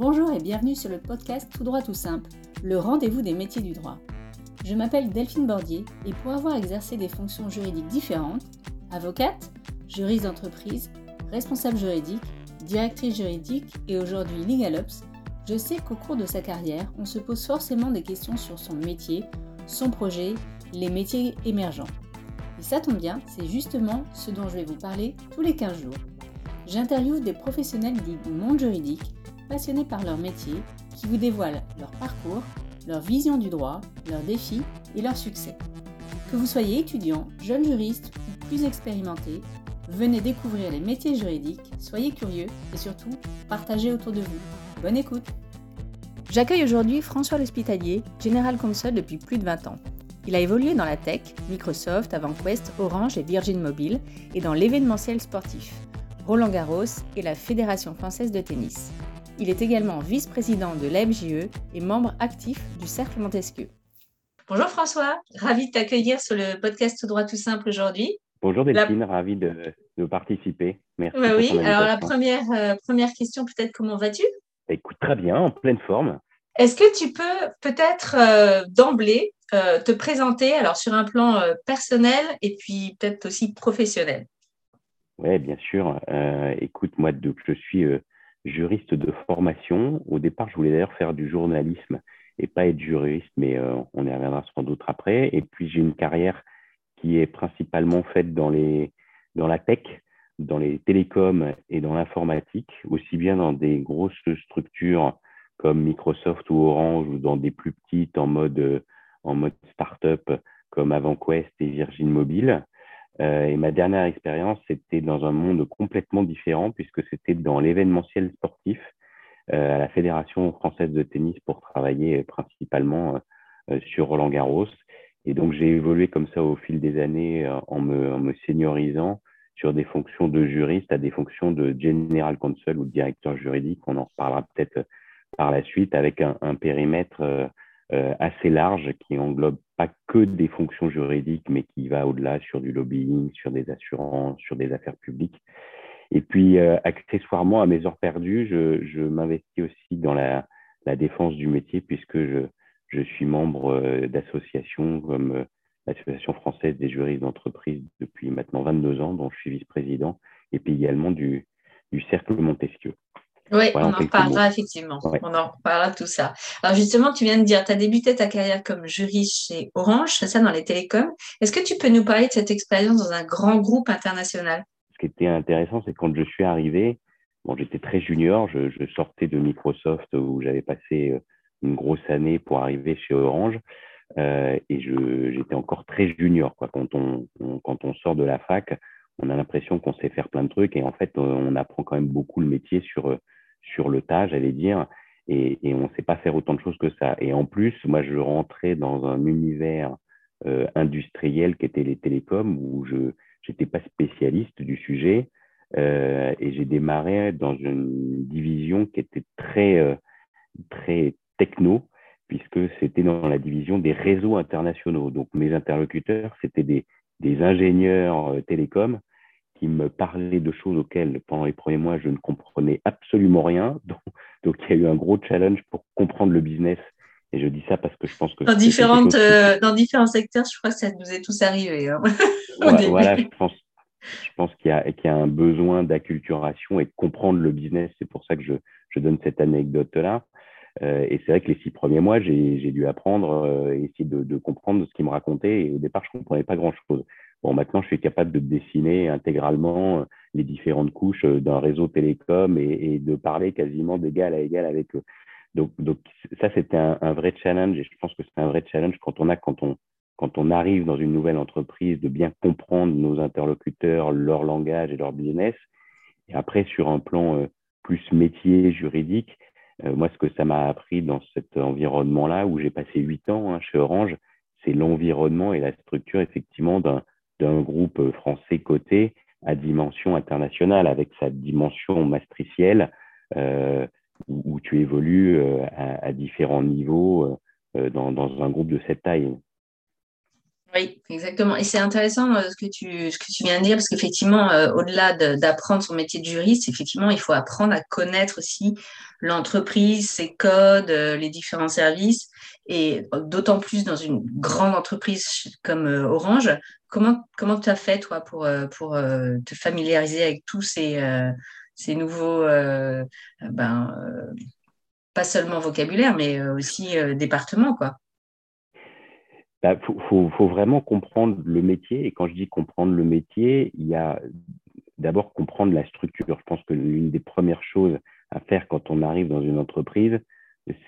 Bonjour et bienvenue sur le podcast Tout droit tout simple, le rendez-vous des métiers du droit. Je m'appelle Delphine Bordier et pour avoir exercé des fonctions juridiques différentes, avocate, juriste d'entreprise, responsable juridique, directrice juridique et aujourd'hui LegalOps, je sais qu'au cours de sa carrière, on se pose forcément des questions sur son métier, son projet, les métiers émergents. Et ça tombe bien, c'est justement ce dont je vais vous parler tous les 15 jours. J'interviewe des professionnels du monde juridique, passionnés par leur métier, qui vous dévoilent leur parcours, leur vision du droit, leurs défis et leurs succès. Que vous soyez étudiant, jeune juriste ou plus expérimenté, venez découvrir les métiers juridiques, soyez curieux et surtout partagez autour de vous. Bonne écoute J'accueille aujourd'hui François L'Hospitalier, General Counsel depuis plus de 20 ans. Il a évolué dans la tech, Microsoft, AvantQuest, Orange et Virgin Mobile, et dans l'événementiel sportif, Roland Garros et la Fédération française de tennis. Il est également vice-président de l'AMJE et membre actif du Cercle Montesquieu. Bonjour François, ravi de t'accueillir sur le podcast Tout droit tout simple aujourd'hui. Bonjour Delphine, ravi de, participer. Merci. Bah oui, alors la première, euh, première question peut-être, comment vas-tu? Écoute, très bien, en pleine forme. Est-ce que tu peux peut-être euh, d'emblée euh, te présenter alors sur un plan personnel et puis peut-être aussi professionnel? Oui, bien sûr. écoute, moi, je suis juriste de formation. Au départ, je voulais d'ailleurs faire du journalisme et pas être juriste, mais euh, on y reviendra sans doute après. Et puis, j'ai une carrière qui est principalement faite dans, les, dans la tech, dans les télécoms et dans l'informatique, aussi bien dans des grosses structures comme Microsoft ou Orange ou dans des plus petites en mode, en mode start-up comme AvantQuest et Virgin Mobile. Euh, et ma dernière expérience, c'était dans un monde complètement différent, puisque c'était dans l'événementiel sportif euh, à la Fédération française de tennis pour travailler principalement euh, sur Roland Garros. Et donc, j'ai évolué comme ça au fil des années en me, en me seniorisant sur des fonctions de juriste à des fonctions de general counsel ou de directeur juridique. On en reparlera peut-être par la suite avec un, un périmètre euh, assez large qui englobe pas que des fonctions juridiques, mais qui va au-delà sur du lobbying, sur des assurances, sur des affaires publiques. Et puis, euh, accessoirement, à mes heures perdues, je, je m'investis aussi dans la, la, défense du métier, puisque je, je suis membre euh, d'associations comme l'Association française des juristes d'entreprise depuis maintenant 22 ans, dont je suis vice-président, et puis également du, du Cercle Montesquieu. Oui, on en parlera effectivement. On en parlera tout ça. Alors justement, tu viens de dire, tu as débuté ta carrière comme juriste chez Orange, c'est ça, dans les télécoms. Est-ce que tu peux nous parler de cette expérience dans un grand groupe international? Ce qui était intéressant, c'est quand je suis arrivé, bon, j'étais très junior, je, sortais de Microsoft où j'avais passé euh, une grosse année pour arriver chez Orange. Euh, et j'étais encore très junior. Quoi. Quand, on, quand on sort de la fac, on a l'impression qu'on sait faire plein de trucs et en fait, on apprend quand même beaucoup le métier sur sur le tas, j'allais dire, et, on ne sait pas faire autant de choses que ça. Et en plus, moi, je rentrais dans un univers euh, industriel qui était les télécoms, où je n'étais pas spécialiste du sujet, euh, et j'ai démarré dans une division qui était très, euh, très techno, puisque c'était dans la division des réseaux internationaux. Donc mes interlocuteurs, c'était des, des ingénieurs télécoms qui me parlait de choses auxquelles, pendant les premiers mois, je ne comprenais absolument rien. Donc, il y a eu un gros challenge pour comprendre le business. Et je dis ça parce que je pense que... Dans, différentes, euh, dans différents secteurs, je crois que ça nous est tous arrivé. Hein, voilà, je pense, je pense qu'il y, y, a un besoin d'acculturation et de comprendre le business. C'est pour ça que je, je donne cette anecdote-là. Euh, et c'est vrai que les six premiers mois, j'ai dû apprendre euh, et essayer de, de comprendre ce qu'il me racontait. Et au départ, je ne comprenais pas grand-chose. Bon, maintenant, je suis capable de dessiner intégralement euh, les différentes couches euh, d'un réseau télécom et, de parler quasiment d'égal à égal avec eux. Donc, donc ça, c'était un, vrai challenge et je pense que c'est un vrai challenge quand on a, quand on, quand on arrive dans une nouvelle entreprise, de bien comprendre nos interlocuteurs, leur langage et leur business. Et après, sur un plan euh, plus métier juridique, moi, ce que ça m'a appris dans cet environnement-là, où j'ai passé huit ans hein, chez Orange, c'est l'environnement et la structure effectivement d'un d'un groupe français coté à dimension internationale, avec sa dimension matricielle, euh, où, tu évolues euh, à, différents niveaux euh, dans, un groupe de cette taille. Oui, exactement. Et c'est intéressant euh, ce, que tu, ce que tu viens de dire, parce qu'effectivement, euh, au-delà d'apprendre son métier de juriste, effectivement, il faut apprendre à connaître aussi l'entreprise, ses codes, euh, les différents services. Et d'autant plus dans une grande entreprise comme Orange. Comment, comment tu as fait, toi, pour, pour te familiariser avec tous ces, ces nouveaux, ben, pas seulement vocabulaire, mais aussi départements, quoi? Il bah, faut, faut, vraiment comprendre le métier. Et quand je dis comprendre le métier, il y a d'abord comprendre la structure. Je pense que l'une des premières choses à faire quand on arrive dans une entreprise,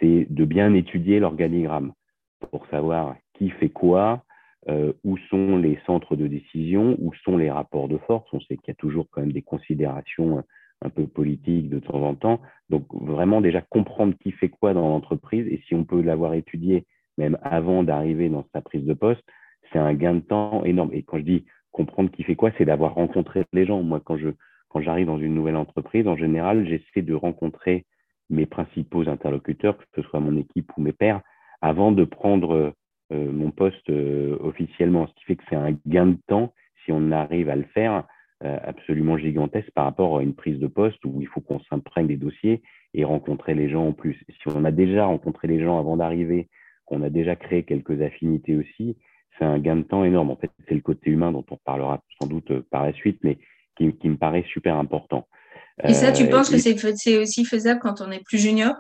c'est de bien étudier l'organigramme pour savoir qui fait quoi, euh, où sont les centres de décision, où sont les rapports de force? On sait qu'il y a toujours quand même des considérations un peu politiques de temps en temps. Donc vraiment déjà comprendre qui fait quoi dans l'entreprise et si on peut l'avoir étudié même avant d'arriver dans sa prise de poste, c'est un gain de temps énorme. Et quand je dis comprendre qui fait quoi, c'est d'avoir rencontré les gens. Moi, quand je quand j'arrive dans une nouvelle entreprise, en général, j'essaie de rencontrer mes principaux interlocuteurs, que ce soit mon équipe ou mes pairs, avant de prendre euh, mon poste euh, officiellement. Ce qui fait que c'est un gain de temps si on arrive à le faire euh, absolument gigantesque par rapport à une prise de poste où il faut qu'on s'imprègne des dossiers et rencontrer les gens en plus. Si on a déjà rencontré les gens avant d'arriver, on a déjà créé quelques affinités aussi, c'est un gain de temps énorme. En fait, c'est le côté humain dont on parlera sans doute euh, par la suite, mais qui, me paraît super important. Et ça, tu euh, penses que c'est aussi faisable quand on est plus junior?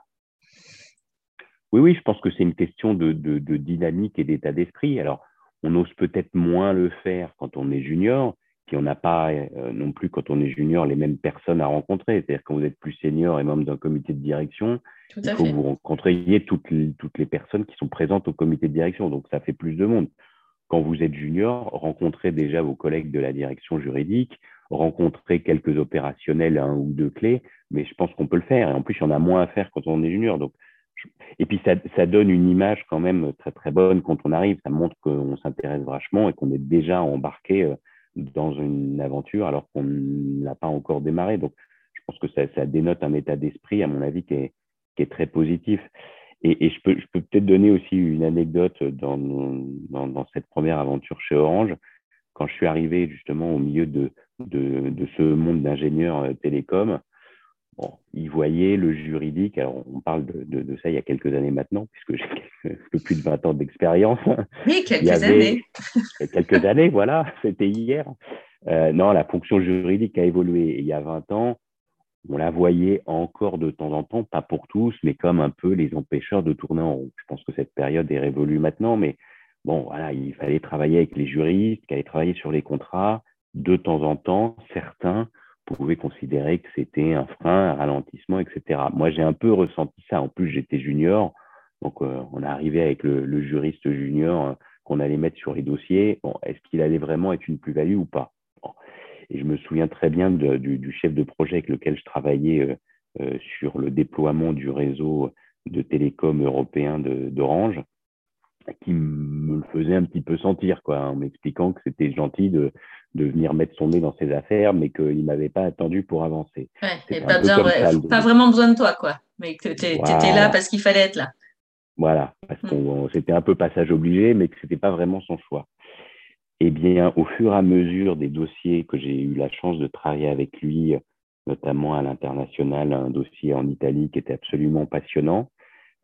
Oui, oui, je pense que c'est une question de, dynamique et d'état d'esprit. Alors, on ose peut-être moins le faire quand on est junior, puis on n'a pas euh, non plus, quand on est junior, les mêmes personnes à rencontrer. C'est-à-dire quand vous êtes plus senior et membre d'un comité de direction, il faut que vous rencontriez toutes les, toutes les personnes qui sont présentes au comité de direction. Donc, ça fait plus de monde. Quand vous êtes junior, rencontrez déjà vos collègues de la direction juridique, rencontrez quelques opérationnels, un ou deux clés, mais je pense qu'on peut le faire. Et en plus, il y en a moins à faire quand on est junior. Donc, et puis, ça, donne une image quand même très, très bonne quand on arrive. Ça montre qu'on s'intéresse vachement et qu'on est déjà embarqué euh, dans une aventure alors qu'on n'a pas encore démarré. Donc, je pense que ça, dénote un état d'esprit, à mon avis, qui est, très positif. Et, je peux, peut-être donner aussi une anecdote dans, cette première aventure chez Orange. Quand je suis arrivé justement au milieu de, de, de ce monde d'ingénieurs euh, télécoms, bon, ils voyaient le juridique. Alors, on parle de, de, de, ça il y a quelques années maintenant, puisque j'ai plus de 20 ans d'expérience. Oui, quelques années. quelques années, voilà, c'était hier. Euh, non, la fonction juridique a évolué. il y a 20 ans, on la voyait encore de temps en temps, pas pour tous, mais comme un peu les empêcheurs de tourner en rond. Je pense que cette période est révolue maintenant, mais bon, voilà, il fallait travailler avec les juristes, qu'il fallait travailler sur les contrats. De temps en temps, certains pouvaient considérer que c'était un frein, un ralentissement, etc. Moi, j'ai un peu ressenti ça. En plus, j'étais junior, donc euh, on est arrivé avec le, juriste junior euh, qu'on allait mettre sur les dossiers. Bon, est-ce qu'il allait vraiment être une plus-value ou pas? Et je me souviens très bien du, chef de projet avec lequel je travaillais euh, sur le déploiement du réseau de télécom européen d'Orange, qui me le faisait un petit peu sentir, quoi, en m'expliquant que c'était gentil de, de venir mettre son nez dans ses affaires, mais qu'il ne m'avait pas attendu pour avancer. Ouais, pas, pas, vraiment besoin de toi, quoi, mais que tu étais là parce qu'il fallait être là. Voilà, parce mm. que c'était un peu passage obligé, mais que ce n'était pas vraiment son choix. Eh bien, au fur et à mesure des dossiers que j'ai eu la chance de travailler avec lui, notamment à l'international, un dossier en Italie qui était absolument passionnant,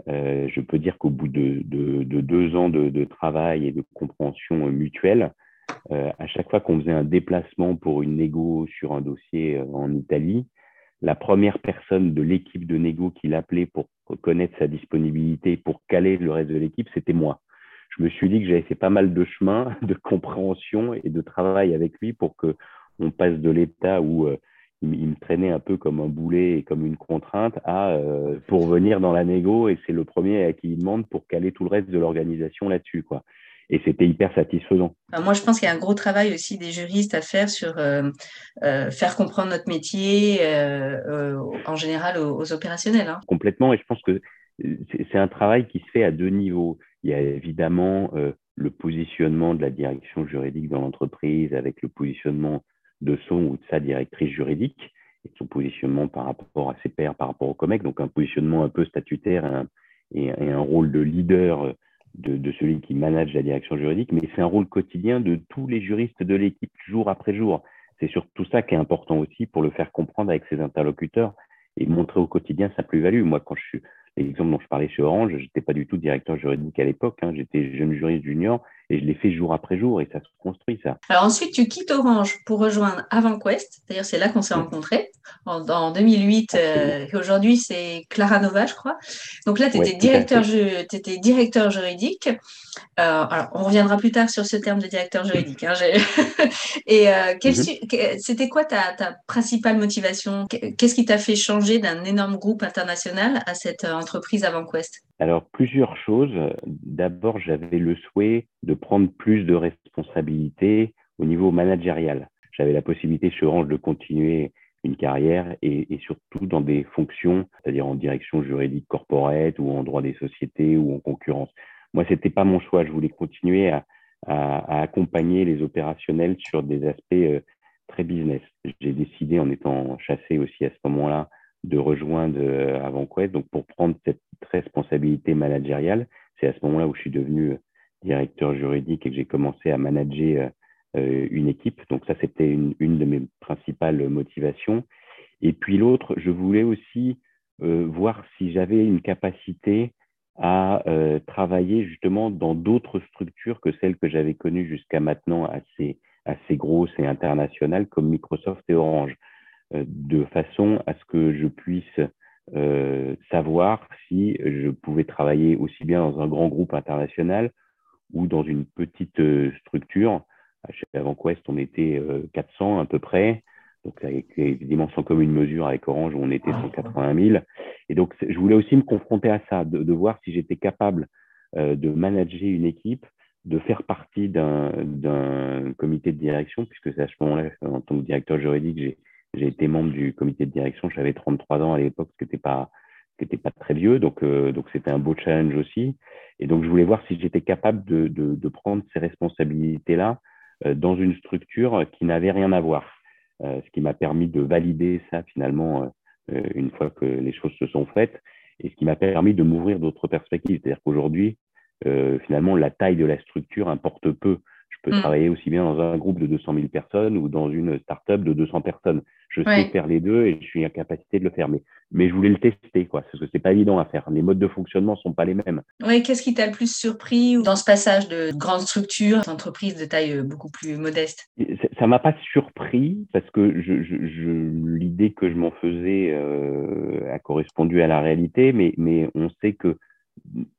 euh, je peux dire qu'au bout de, deux ans de, travail et de compréhension mutuelle, euh, à chaque fois qu'on faisait un déplacement pour une négo sur un dossier euh, en Italie, la première personne de l'équipe de négo qui l'appelait pour connaître sa disponibilité, pour caler le reste de l'équipe, c'était moi je me suis dit que j'avais fait pas mal de chemin de compréhension et de travail avec lui pour que on passe de l'état où euh, il, me traînait un peu comme un boulet et comme une contrainte à pour venir dans la négo et c'est le premier à qui il demande pour caler tout le reste de l'organisation là-dessus. Et c'était hyper satisfaisant. moi, je pense qu'il y a un gros travail aussi des juristes à faire sur euh, faire comprendre notre métier en général aux, opérationnels. Hein. Complètement, et je pense que c'est un travail qui se fait à deux niveaux. Il y a évidemment euh, le positionnement de la direction juridique dans l'entreprise avec le positionnement de son ou de sa directrice juridique et son positionnement par rapport à ses pairs, par rapport au COMEX, donc un positionnement un peu statutaire et un, rôle de leader de, celui qui manage la direction juridique, mais c'est un rôle quotidien de tous les juristes de l'équipe jour après jour. C'est surtout ça qui est important aussi pour le faire comprendre avec ses interlocuteurs et montrer au quotidien sa plus-value. Moi, quand je suis l'exemple dont je parlais chez Orange, je n'étais pas du tout directeur juridique à l'époque. Hein. J'étais jeune juriste junior et je l'ai fait jour après jour et ça se construit, ça. Alors ensuite, tu quittes Orange pour rejoindre AvantQuest. D'ailleurs, c'est là qu'on s'est rencontrés en, 2008. Euh, et aujourd'hui, c'est Clara Nova, je crois. Donc là, tu étais, directeur, étais directeur juridique. Euh, alors, on reviendra plus tard sur ce terme de directeur juridique. Hein, et euh, mhm. c'était quoi ta, ta principale motivation? Qu'est-ce qui t'a fait changer d'un énorme groupe international à cette entreprise AvantQuest? Alors, plusieurs choses. D'abord, j'avais le souhait de prendre plus de responsabilités au niveau managérial. J'avais la possibilité chez Orange de continuer une carrière et, surtout dans des fonctions, c'est-à-dire en direction juridique corporate ou en droit des sociétés ou en concurrence. Moi, c'était pas mon choix. Je voulais continuer à, à, à accompagner les opérationnels sur des aspects euh, très business. J'ai décidé, en étant chassé aussi à ce moment-là, de rejoindre euh, AvantQuest, donc pour prendre cette responsabilité managériale. C'est à ce moment-là où je suis devenu directeur juridique et que j'ai commencé à manager euh, une équipe. Donc ça, c'était une, de mes principales motivations. Et puis l'autre, je voulais aussi euh, voir si j'avais une capacité à euh, travailler justement dans d'autres structures que celles que j'avais connues jusqu'à maintenant assez, assez grosses et internationales comme Microsoft et Orange, de façon à ce que je puisse savoir si je pouvais travailler aussi bien dans un grand groupe international ou dans une petite euh, structure. Chez AvantQuest, on était 400 euh, à peu près, donc avec des dimensions communes mesure avec Orange où on était 180 000. Et donc, je voulais aussi me confronter à ça, de, voir si j'étais capable euh, de manager une équipe, de faire partie d'un comité de direction, puisque c'est à ce moment-là, en tant que directeur juridique, j'ai été membre du comité de direction. J'avais 33 ans à l'époque, ce qui n'était pas, très vieux, donc donc c'était un beau challenge aussi. Et donc, je voulais voir si j'étais capable de, prendre ces responsabilités-là euh, dans une structure qui n'avait rien à voir. Euh, ce qui m'a permis de valider ça finalement euh, une fois que les choses se sont faites et ce qui m'a permis de m'ouvrir d'autres perspectives. C'est-à-dire qu'aujourd'hui, finalement, la taille de la structure importe peu. Je peux mm. travailler aussi bien dans un groupe de 200 000 personnes ou dans une start-up de 200 personnes. Je sais faire les deux et je suis en capacité de le faire. Mais, mais je voulais le tester, quoi, parce que c'est pas évident à faire. Les modes de fonctionnement sont pas les mêmes. Oui, qu'est-ce qui t'a le plus surpris dans ce passage de grande structure à entreprise de taille euh, beaucoup plus modeste? Ça m'a pas surpris parce que je, je, l'idée que je m'en faisais euh, a correspondu à la réalité, mais, mais on sait que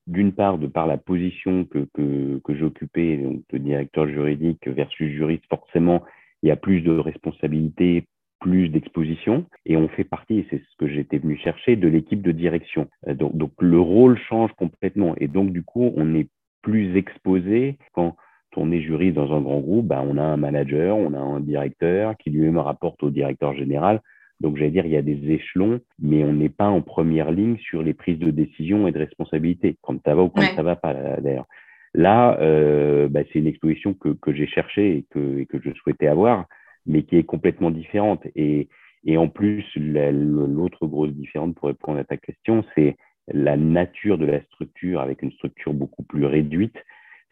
d'une part, de par la position que, que, j'occupais, donc de directeur juridique versus juriste, forcément, il y a plus de responsabilités, plus d'exposition, et on fait partie, c'est ce que j'étais venu chercher, de l'équipe de direction. Euh, donc, donc, le rôle change complètement, et donc du coup, on est plus exposé quand on est juriste dans un grand groupe, bah, on a un manager, on a un directeur qui lui-même rapporte au directeur général. Donc, j'allais dire, il y a des échelons, mais on n'est pas en première ligne sur les prises de décision et de responsabilité, quand ça va ou quand ça va pas, d'ailleurs. Là, euh, bah, c'est une exposition que, que j'ai cherchée et que, et que je souhaitais avoir, mais qui est complètement différente. Et, et en plus, l'autre grosse différence pour répondre à ta question, c'est la nature de la structure avec une structure beaucoup plus réduite.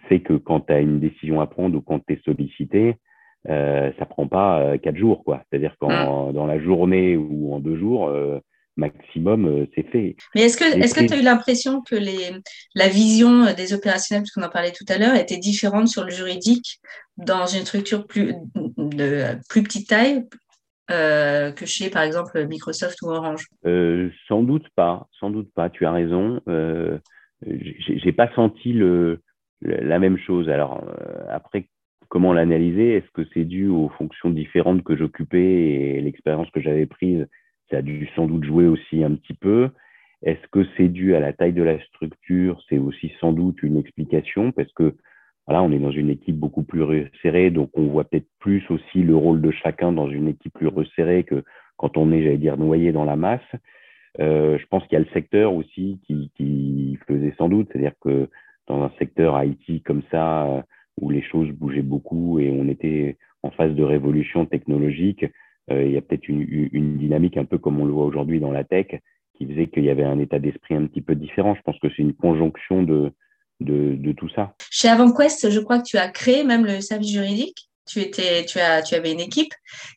C'est que quand tu as une décision à prendre ou quand tu es sollicité, euh, ça prend pas euh, quatre jours, quoi. C'est-à-dire qu'en mm. dans la journée ou en deux jours, euh, maximum, euh, c'est fait. Mais est-ce que est-ce que tu as eu l'impression que les, la vision des opérationnels, puisqu'on en parlait tout à l'heure, était différente sur le juridique dans une structure plus de plus petite taille euh, que chez, par exemple, Microsoft ou Orange? Euh, Sans doute pas, sans doute pas. Tu as raison. Euh, j'ai pas senti le, la même chose. Alors après, comment l'analyser Est-ce que c'est dû aux fonctions différentes que j'occupais et l'expérience que j'avais prise Ça a dû sans doute jouer aussi un petit peu. Est-ce que c'est dû à la taille de la structure? C'est aussi sans doute une explication parce que voilà, on est dans une équipe beaucoup plus resserrée, donc on voit peut-être plus aussi le rôle de chacun dans une équipe plus resserrée que quand on est, j'allais dire, noyé dans la masse. Euh, je pense qu'il y a le secteur aussi qui, qui faisait sans doute, c'est-à-dire que dans un secteur IT comme ça, où les choses bougeaient beaucoup et on était en phase de révolution technologique. Euh, il y a peut-être une, une, dynamique un peu comme on le voit aujourd'hui dans la tech qui faisait qu'il y avait un état d'esprit un petit peu différent. Je pense que c'est une conjonction de, de, tout ça. Chez AvantQuest, je crois que tu as créé même le service juridique. Tu, étais, tu, as, tu avais une équipe.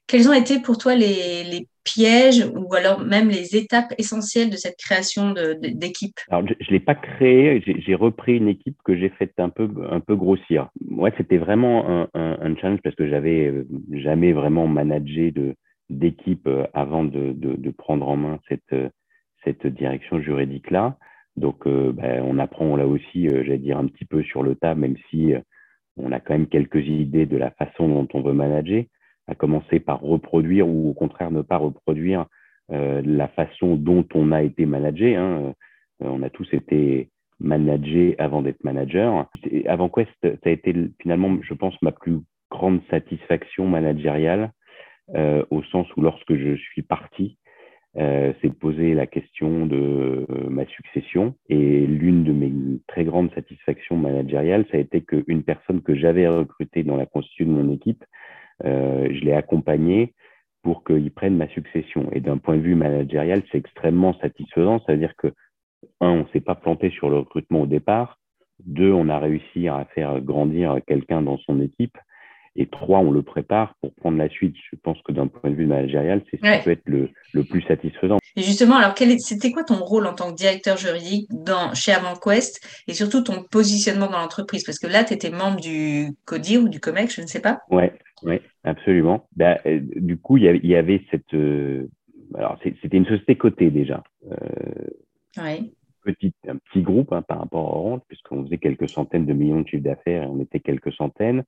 Quels ont été pour toi les, pièges ou alors même les étapes essentielles de cette création d'équipe? Alors, je ne l'ai pas créé, j'ai repris une équipe que j'ai faite un peu, grossir. Moi, c'était vraiment un, challenge parce que j'avais euh, jamais vraiment managé d'équipe euh, avant de, prendre en main cette, euh, direction juridique-là. Donc, ben, on apprend là aussi, j'allais dire, un petit peu sur le tas, même si on a quand même quelques idées de la façon dont on veut manager, à commencer par reproduire ou au contraire ne pas reproduire la façon dont on a été managé. Hein. on a tous été managés avant d'être manager. Avant Quest, ça a été finalement, je pense, ma plus grande satisfaction managériale, au sens où lorsque je suis parti, euh, c'est poser la question de euh, ma succession. Et l'une de mes très grandes satisfactions managériales, ça a été qu'une personne que j'avais recrutée dans la constitution de mon équipe, euh, je l'ai accompagnée pour qu'il prenne ma succession. Et d'un point de vue managérial, c'est extrêmement satisfaisant. Ça veut dire que, un, on ne s'est pas planté sur le recrutement au départ. Deux, on a réussi à faire grandir quelqu'un dans son équipe. Et trois, on le prépare pour prendre la suite. Je pense que d'un point de vue managérial, c'est ce qui peut être le, le, plus satisfaisant. Et justement, alors c'était quoi ton rôle en tant que directeur juridique dans, chez AvantQuest et surtout ton positionnement dans l'entreprise? Parce que là, tu étais membre du CODIR ou du COMEX, je ne sais pas. Oui, ouais, absolument. Ben, euh, du coup, il y avait, cette. Euh, alors, c'était une société cotée déjà. Euh. Petit, un petit groupe hein, par rapport à Orange, puisqu'on faisait quelques centaines de millions de chiffres d'affaires et on était quelques centaines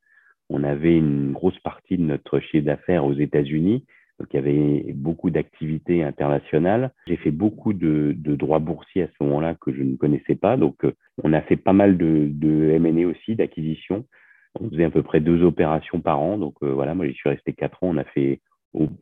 on avait une grosse partie de notre chiffre d'affaires aux États-Unis. Donc, il y avait beaucoup d'activités internationales. J'ai fait beaucoup de, droits boursiers à ce moment-là que je ne connaissais pas. Donc, euh, on a fait pas mal de, de M&A aussi, d'acquisition. On faisait à peu près deux opérations par an. Donc, euh, voilà, moi, j'y suis resté quatre ans. On a fait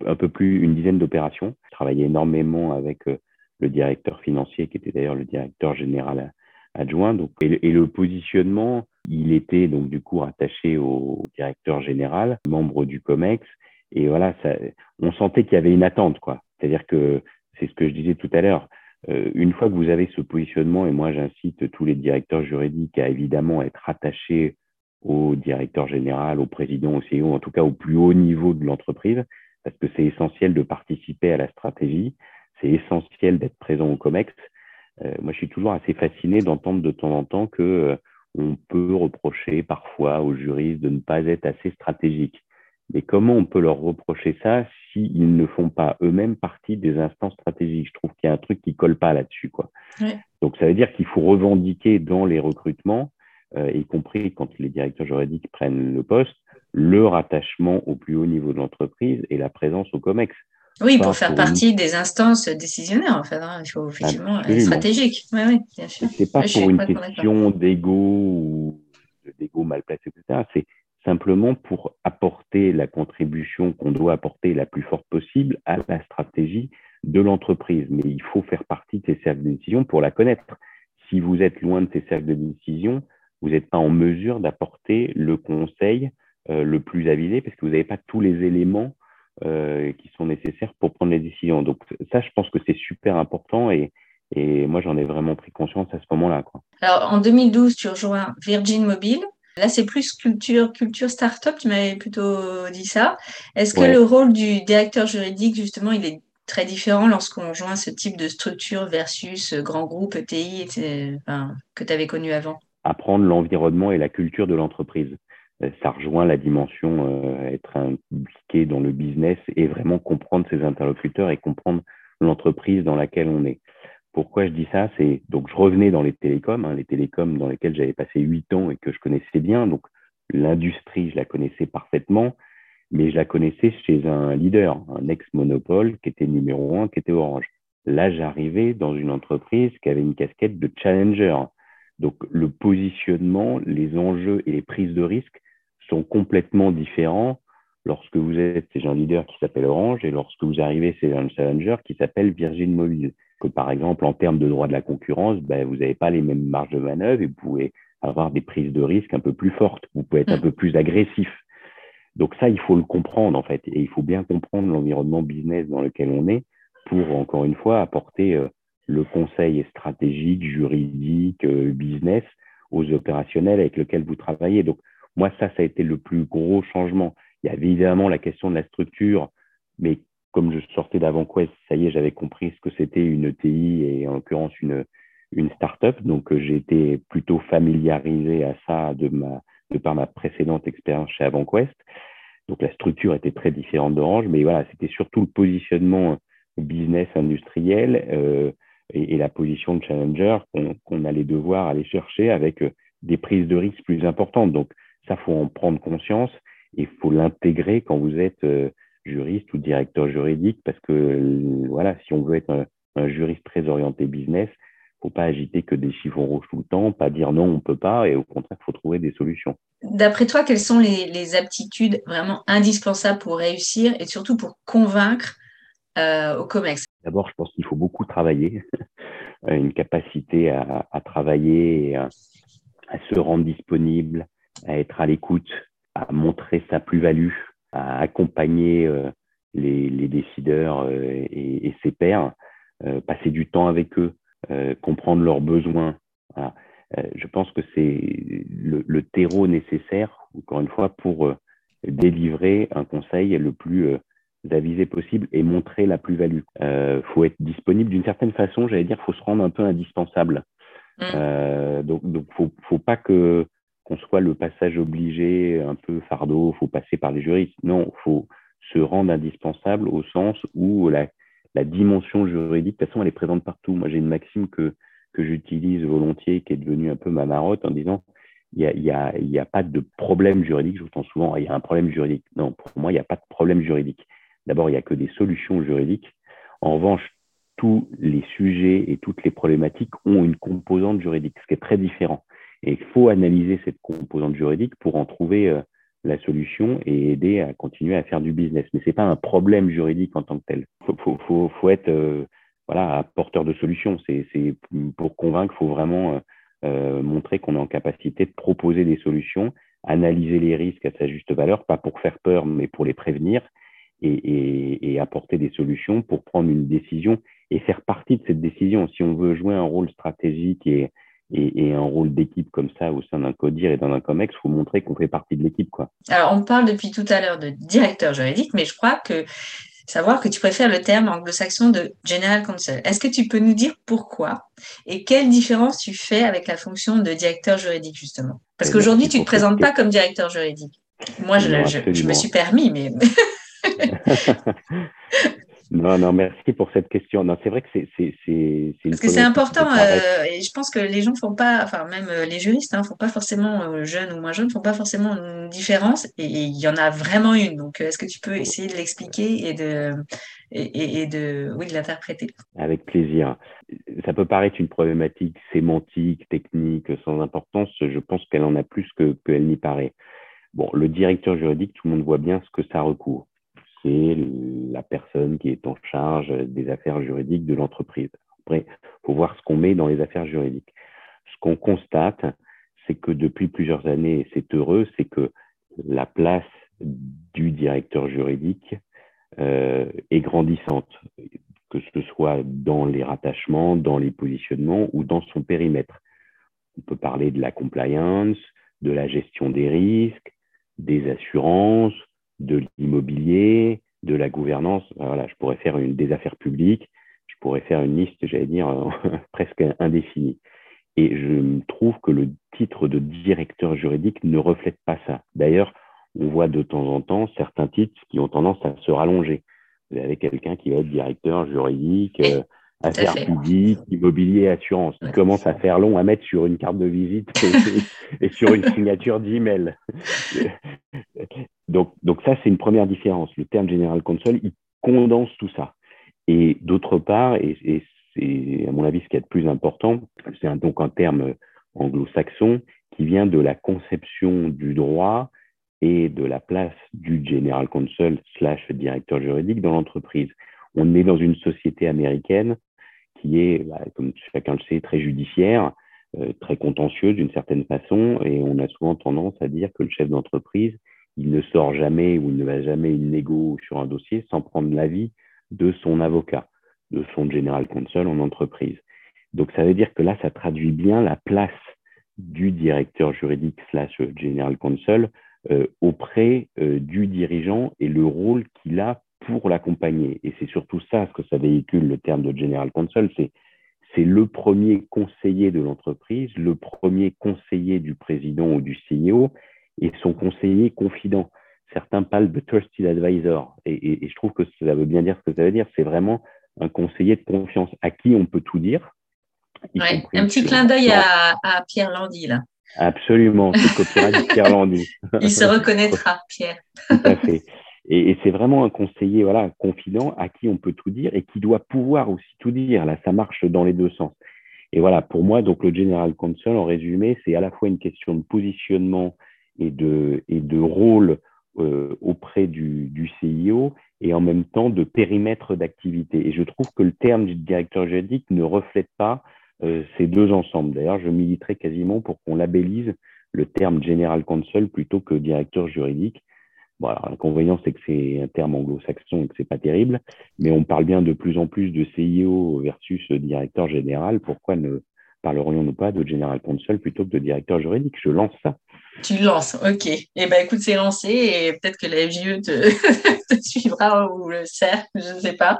un peu plus une dizaine d'opérations. Je travaillais énormément avec euh, le directeur financier, qui était d'ailleurs le directeur général adjoint. Donc, et, le positionnement, il était donc du coup attaché au directeur général, membre du COMEX. Et voilà, ça, on sentait qu'il y avait une attente, quoi. C'est-à-dire que c'est ce que je disais tout à l'heure. Euh, une fois que vous avez ce positionnement, et moi j'incite tous les directeurs juridiques à évidemment être attachés au directeur général, au président, au CEO, en tout cas au plus haut niveau de l'entreprise, parce que c'est essentiel de participer à la stratégie, c'est essentiel d'être présent au COMEX. Euh, moi, je suis toujours assez fasciné d'entendre de temps en temps que euh, on peut reprocher parfois aux juristes de ne pas être assez stratégiques. Mais comment on peut leur reprocher ça s'ils ne font pas eux-mêmes partie des instances stratégiques? Je trouve qu'il y a un truc qui colle pas là-dessus. Quoi. Donc ça veut dire qu'il faut revendiquer dans les recrutements, euh, y compris quand les directeurs juridiques prennent le poste, leur attachement au plus haut niveau de l'entreprise et la présence au COMEX. Oui, pour faire partie des instances décisionnaires, en fait. Hein. Il faut effectivement être stratégique. Oui, oui, bien sûr. C'est pas pour une question d'ego ou d'ego mal placé, etc. C'est simplement pour apporter la contribution qu'on doit apporter la plus forte possible à la stratégie de l'entreprise. Mais il faut faire partie de ces cercles de décision pour la connaître. Si vous êtes loin de ces cercles de décision, vous n'êtes pas en mesure d'apporter le conseil euh, le plus avisé parce que vous n'avez pas tous les éléments euh, qui sont nécessaires pour prendre les décisions. Donc ça, je pense que c'est super important et, et moi, j'en ai vraiment pris conscience à ce moment-là. Alors, en 2012, tu rejoins Virgin Mobile. Là, c'est plus culture, culture start-up, tu m'avais plutôt dit ça. Est-ce que le rôle du directeur juridique, justement, il est très différent lorsqu'on rejoint ce type de structure versus grand groupe, ETI, que tu avais connu avant? Apprendre l'environnement et la culture de l'entreprise. Euh, ça rejoint la dimension euh, être impliqué dans le business et vraiment comprendre ses interlocuteurs et comprendre l'entreprise dans laquelle on est. Pourquoi je dis ça? C'est donc je revenais dans les télécoms, hein, les télécoms dans lesquels j'avais passé huit ans et que je connaissais bien. Donc l'industrie, je la connaissais parfaitement, mais je la connaissais chez un leader, un ex-monopole qui était numéro un, qui était Orange. Là, j'arrivais dans une entreprise qui avait une casquette de challenger. Donc le positionnement, les enjeux et les prises de risque sont complètement différents lorsque vous êtes chez un leader qui s'appelle Orange et lorsque vous arrivez chez un challenger qui s'appelle Virgin Mobile. Que par exemple, en termes de droit de la concurrence, ben, vous n'avez pas les mêmes marges de manœuvre et vous pouvez avoir des prises de risque un peu plus fortes. Vous pouvez être un mm. peu plus agressif. Donc ça, il faut le comprendre en fait. Et il faut bien comprendre l'environnement business dans lequel on est pour, encore une fois, apporter euh, le conseil stratégique, juridique, euh, business aux opérationnels avec lesquels vous travaillez. Donc, moi, ça, ça a été le plus gros changement. Il y a évidemment la question de la structure, mais comme je sortais d'AvantQuest, ça y est, j'avais compris ce que c'était une ETI et en l'occurrence une, une start-up. Donc, j'ai été plutôt familiarisé à ça de par ma précédente expérience chez AvantQuest. Donc, la structure était très différente d'Orange, mais voilà, c'était surtout le positionnement business industriel euh, et, la position de challenger qu'on allait devoir aller chercher avec euh, des prises de risques plus importantes. Donc, ça, faut en prendre conscience et il faut l'intégrer quand vous êtes euh, juriste ou directeur juridique parce que, voilà, si on veut être un, juriste très orienté business, faut pas agiter que des chiffons rouges tout le temps, pas dire non, on peut pas, et au contraire, il faut trouver des solutions. D'après toi, quelles sont les, les, aptitudes vraiment indispensables pour réussir et surtout pour convaincre euh, au COMEX D'abord, je pense qu'il faut beaucoup travailler, une capacité à, à travailler, à, à, se rendre disponible, à être à l'écoute, à montrer sa plus-value, à accompagner euh, les, les, décideurs euh, et, et, ses pairs, euh, passer du temps avec eux, comprendre leurs besoins. Voilà. je pense que c'est le, le, terreau nécessaire, encore une fois, pour délivrer un conseil le plus d'aviser possible et montrer la plus-value. Euh, faut être disponible d'une certaine façon, j'allais dire, faut se rendre un peu indispensable. Mm. Euh, donc, donc faut, faut pas que qu'on soit le passage obligé, un peu fardeau, faut passer par les juristes. Non, faut se rendre indispensable au sens où la, dimension juridique, de toute façon, elle est présente partout. Moi, j'ai une maxime que j'utilise volontiers, qui est devenue un peu ma marotte, en disant il n'y a, a, pas de problème juridique. Je vous entends souvent, il y a un problème juridique. Non, pour moi, il n'y a pas de problème juridique. D'abord, il n'y a que des solutions juridiques. En revanche, tous les sujets et toutes les problématiques ont une composante juridique, ce qui est très différent. Et il faut analyser cette composante juridique pour en trouver euh, la solution et aider à continuer à faire du business. Mais ce n'est pas un problème juridique en tant que tel. Il faut, faut, faut, être euh, voilà, porteur de solutions. C'est pour convaincre, il faut vraiment euh, euh, montrer qu'on est en capacité de proposer des solutions, analyser les risques à sa juste valeur, pas pour faire peur, mais pour les prévenir, et, et, et, apporter des solutions pour prendre une décision et faire partie de cette décision. Si on veut jouer un rôle stratégique et, et un rôle d'équipe comme ça au sein d'un CODIR et dans un COMEX, il faut montrer qu'on fait partie de l'équipe. Quoi. Alors, on parle depuis tout à l'heure de directeur juridique, mais je crois que savoir que tu préfères le terme anglo-saxon de General Counsel. Est-ce que tu peux nous dire pourquoi et quelle différence tu fais avec la fonction de directeur juridique, justement? Parce qu'aujourd'hui, tu ne te présentes pas comme directeur juridique. Moi, je, je, je me suis permis, mais non, non, merci pour cette question. Non, c'est vrai que c'est. Parce que c'est important, euh, et je pense que les gens font pas, enfin, même euh, les juristes, hein, font pas forcément, euh, jeunes ou moins jeunes, font pas forcément une différence, et il y en a vraiment une. Donc, est-ce que tu peux essayer de l'expliquer et de, et, et, de, oui, de l'interpréter? Avec plaisir. Ça peut paraître une problématique sémantique, technique, sans importance. Je pense qu'elle en a plus qu'elle que n'y paraît. Bon, le directeur juridique, tout le monde voit bien ce que ça recouvre c'est la personne qui est en charge des affaires juridiques de l'entreprise. Après, il faut voir ce qu'on met dans les affaires juridiques. Ce qu'on constate, c'est que depuis plusieurs années, et c'est heureux, c'est que la place du directeur juridique euh, est grandissante, que ce soit dans les rattachements, dans les positionnements ou dans son périmètre. On peut parler de la compliance, de la gestion des risques, des assurances, de l'immobilier, de la gouvernance. Voilà, je pourrais faire une, des affaires publiques, je pourrais faire une liste, j'allais dire, presque indéfinie. Et je trouve que le titre de directeur juridique ne reflète pas ça. D'ailleurs, on voit de temps en temps certains titres qui ont tendance à se rallonger. Vous avez quelqu'un qui va être directeur juridique, euh, affaires publiques, immobilier, assurance. Il commence à faire long à mettre sur une carte de visite et, et sur une signature d'email. Donc, donc ça, c'est une première différence. Le terme General Counsel, il condense tout ça. Et d'autre part, et, et c'est à mon avis ce qui est le plus important, c'est donc un terme anglo-saxon qui vient de la conception du droit et de la place du General Counsel slash directeur juridique dans l'entreprise. On est dans une société américaine qui est, bah, comme chacun le sait, très judiciaire, euh, très contentieuse d'une certaine façon, et on a souvent tendance à dire que le chef d'entreprise il ne sort jamais ou il ne va jamais une négo sur un dossier sans prendre l'avis de son avocat, de son general counsel en entreprise. Donc ça veut dire que là, ça traduit bien la place du directeur juridique slash general counsel euh, auprès euh, du dirigeant et le rôle qu'il a pour l'accompagner. Et c'est surtout ça ce que ça véhicule le terme de general counsel, c'est c'est le premier conseiller de l'entreprise, le premier conseiller du président ou du CEO et son conseiller confident. Certains parlent de trusted advisor et, et, je trouve que ça veut bien dire ce que ça veut dire. C'est vraiment un conseiller de confiance à qui on peut tout dire. Ouais, un petit clin d'œil à, à, Pierre Landy là. Absolument, c'est copyright Pierre Landy. Il se reconnaîtra, Pierre. Tout à fait. Et, c'est vraiment un conseiller voilà, confident à qui on peut tout dire et qui doit pouvoir aussi tout dire. Là, ça marche dans les deux sens. Et voilà, pour moi, donc le General Counsel, en résumé, c'est à la fois une question de positionnement et de, et de rôle euh, auprès du, du CIO et en même temps de périmètre d'activité. Et je trouve que le terme directeur juridique ne reflète pas euh, ces deux ensembles. D'ailleurs, je militerai quasiment pour qu'on labellise le terme General Counsel plutôt que directeur juridique, voilà, l'inconvénient, c'est que c'est un terme anglo-saxon et que c'est pas terrible, mais on parle bien de plus en plus de CIO versus directeur général. Pourquoi ne parlerions-nous pas de General Counsel plutôt que de directeur juridique? Je lance ça. Tu lances, ok. Eh ben écoute, c'est lancé et peut-être que la FGE te, suivra ou le CERF, je ne sais pas.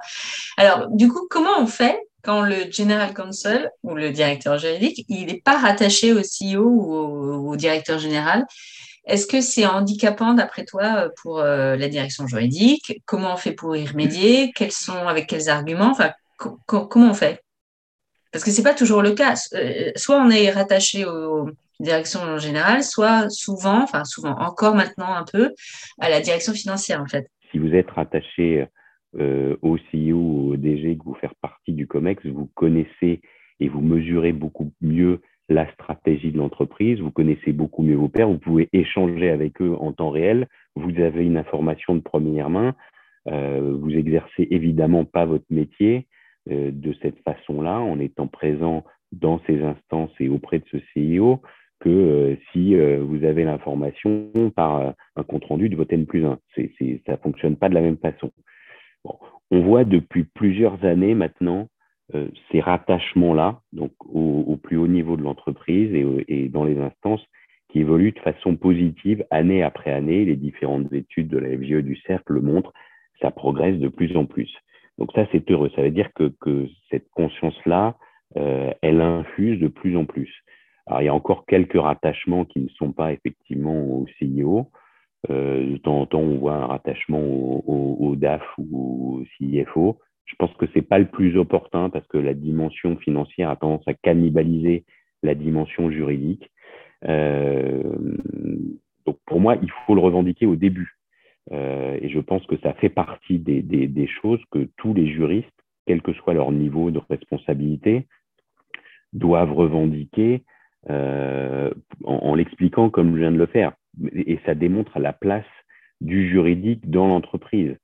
Alors, du coup, comment on fait quand le General Counsel ou le directeur juridique, il n'est pas rattaché au CEO ou au directeur général? Est-ce que c'est handicapant d'après toi pour euh, la direction juridique? Comment on fait pour y remédier? Quels sont, avec quels arguments? Enfin, comment on fait? Parce que c'est pas toujours le cas. Euh, soit on est rattaché aux directions générales, soit souvent, enfin souvent encore maintenant un peu, à la direction financière en fait. Si vous êtes rattaché euh, au CEO ou au DG, que vous faites partie du COMEX, vous connaissez et vous mesurez beaucoup mieux la stratégie de l'entreprise, vous connaissez beaucoup mieux vos pairs, vous pouvez échanger avec eux en temps réel, vous avez une information de première main, euh, vous exercez évidemment pas votre métier euh, de cette façon-là en étant présent dans ces instances et auprès de ce CIO que euh, si vous avez l'information par un compte rendu de votre N plus 1. C'est, c'est, ça fonctionne pas de la même façon. On voit depuis plusieurs années maintenant euh, ces rattachements-là, donc au, plus haut niveau de l'entreprise et, dans les instances, qui évoluent de façon positive année après année. Les différentes études de la FGE du cercle le montrent, ça progresse de plus en plus. Donc ça, c'est heureux. Ça veut dire que, cette conscience-là, euh, elle infuse de plus en plus. Alors, il y a encore quelques rattachements qui ne sont pas effectivement au CIO. Euh, de temps en temps, on voit un rattachement au DAF ou au CIFO je pense que c'est pas le plus opportun parce que la dimension financière a tendance à cannibaliser la dimension juridique. Euh, donc pour moi, il faut le revendiquer au début. Euh, et je pense que ça fait partie des, choses que tous les juristes, quel que soit leur niveau de responsabilité, doivent revendiquer euh, en l'expliquant comme je viens de le faire. Et ça démontre la place du juridique dans l'entreprise.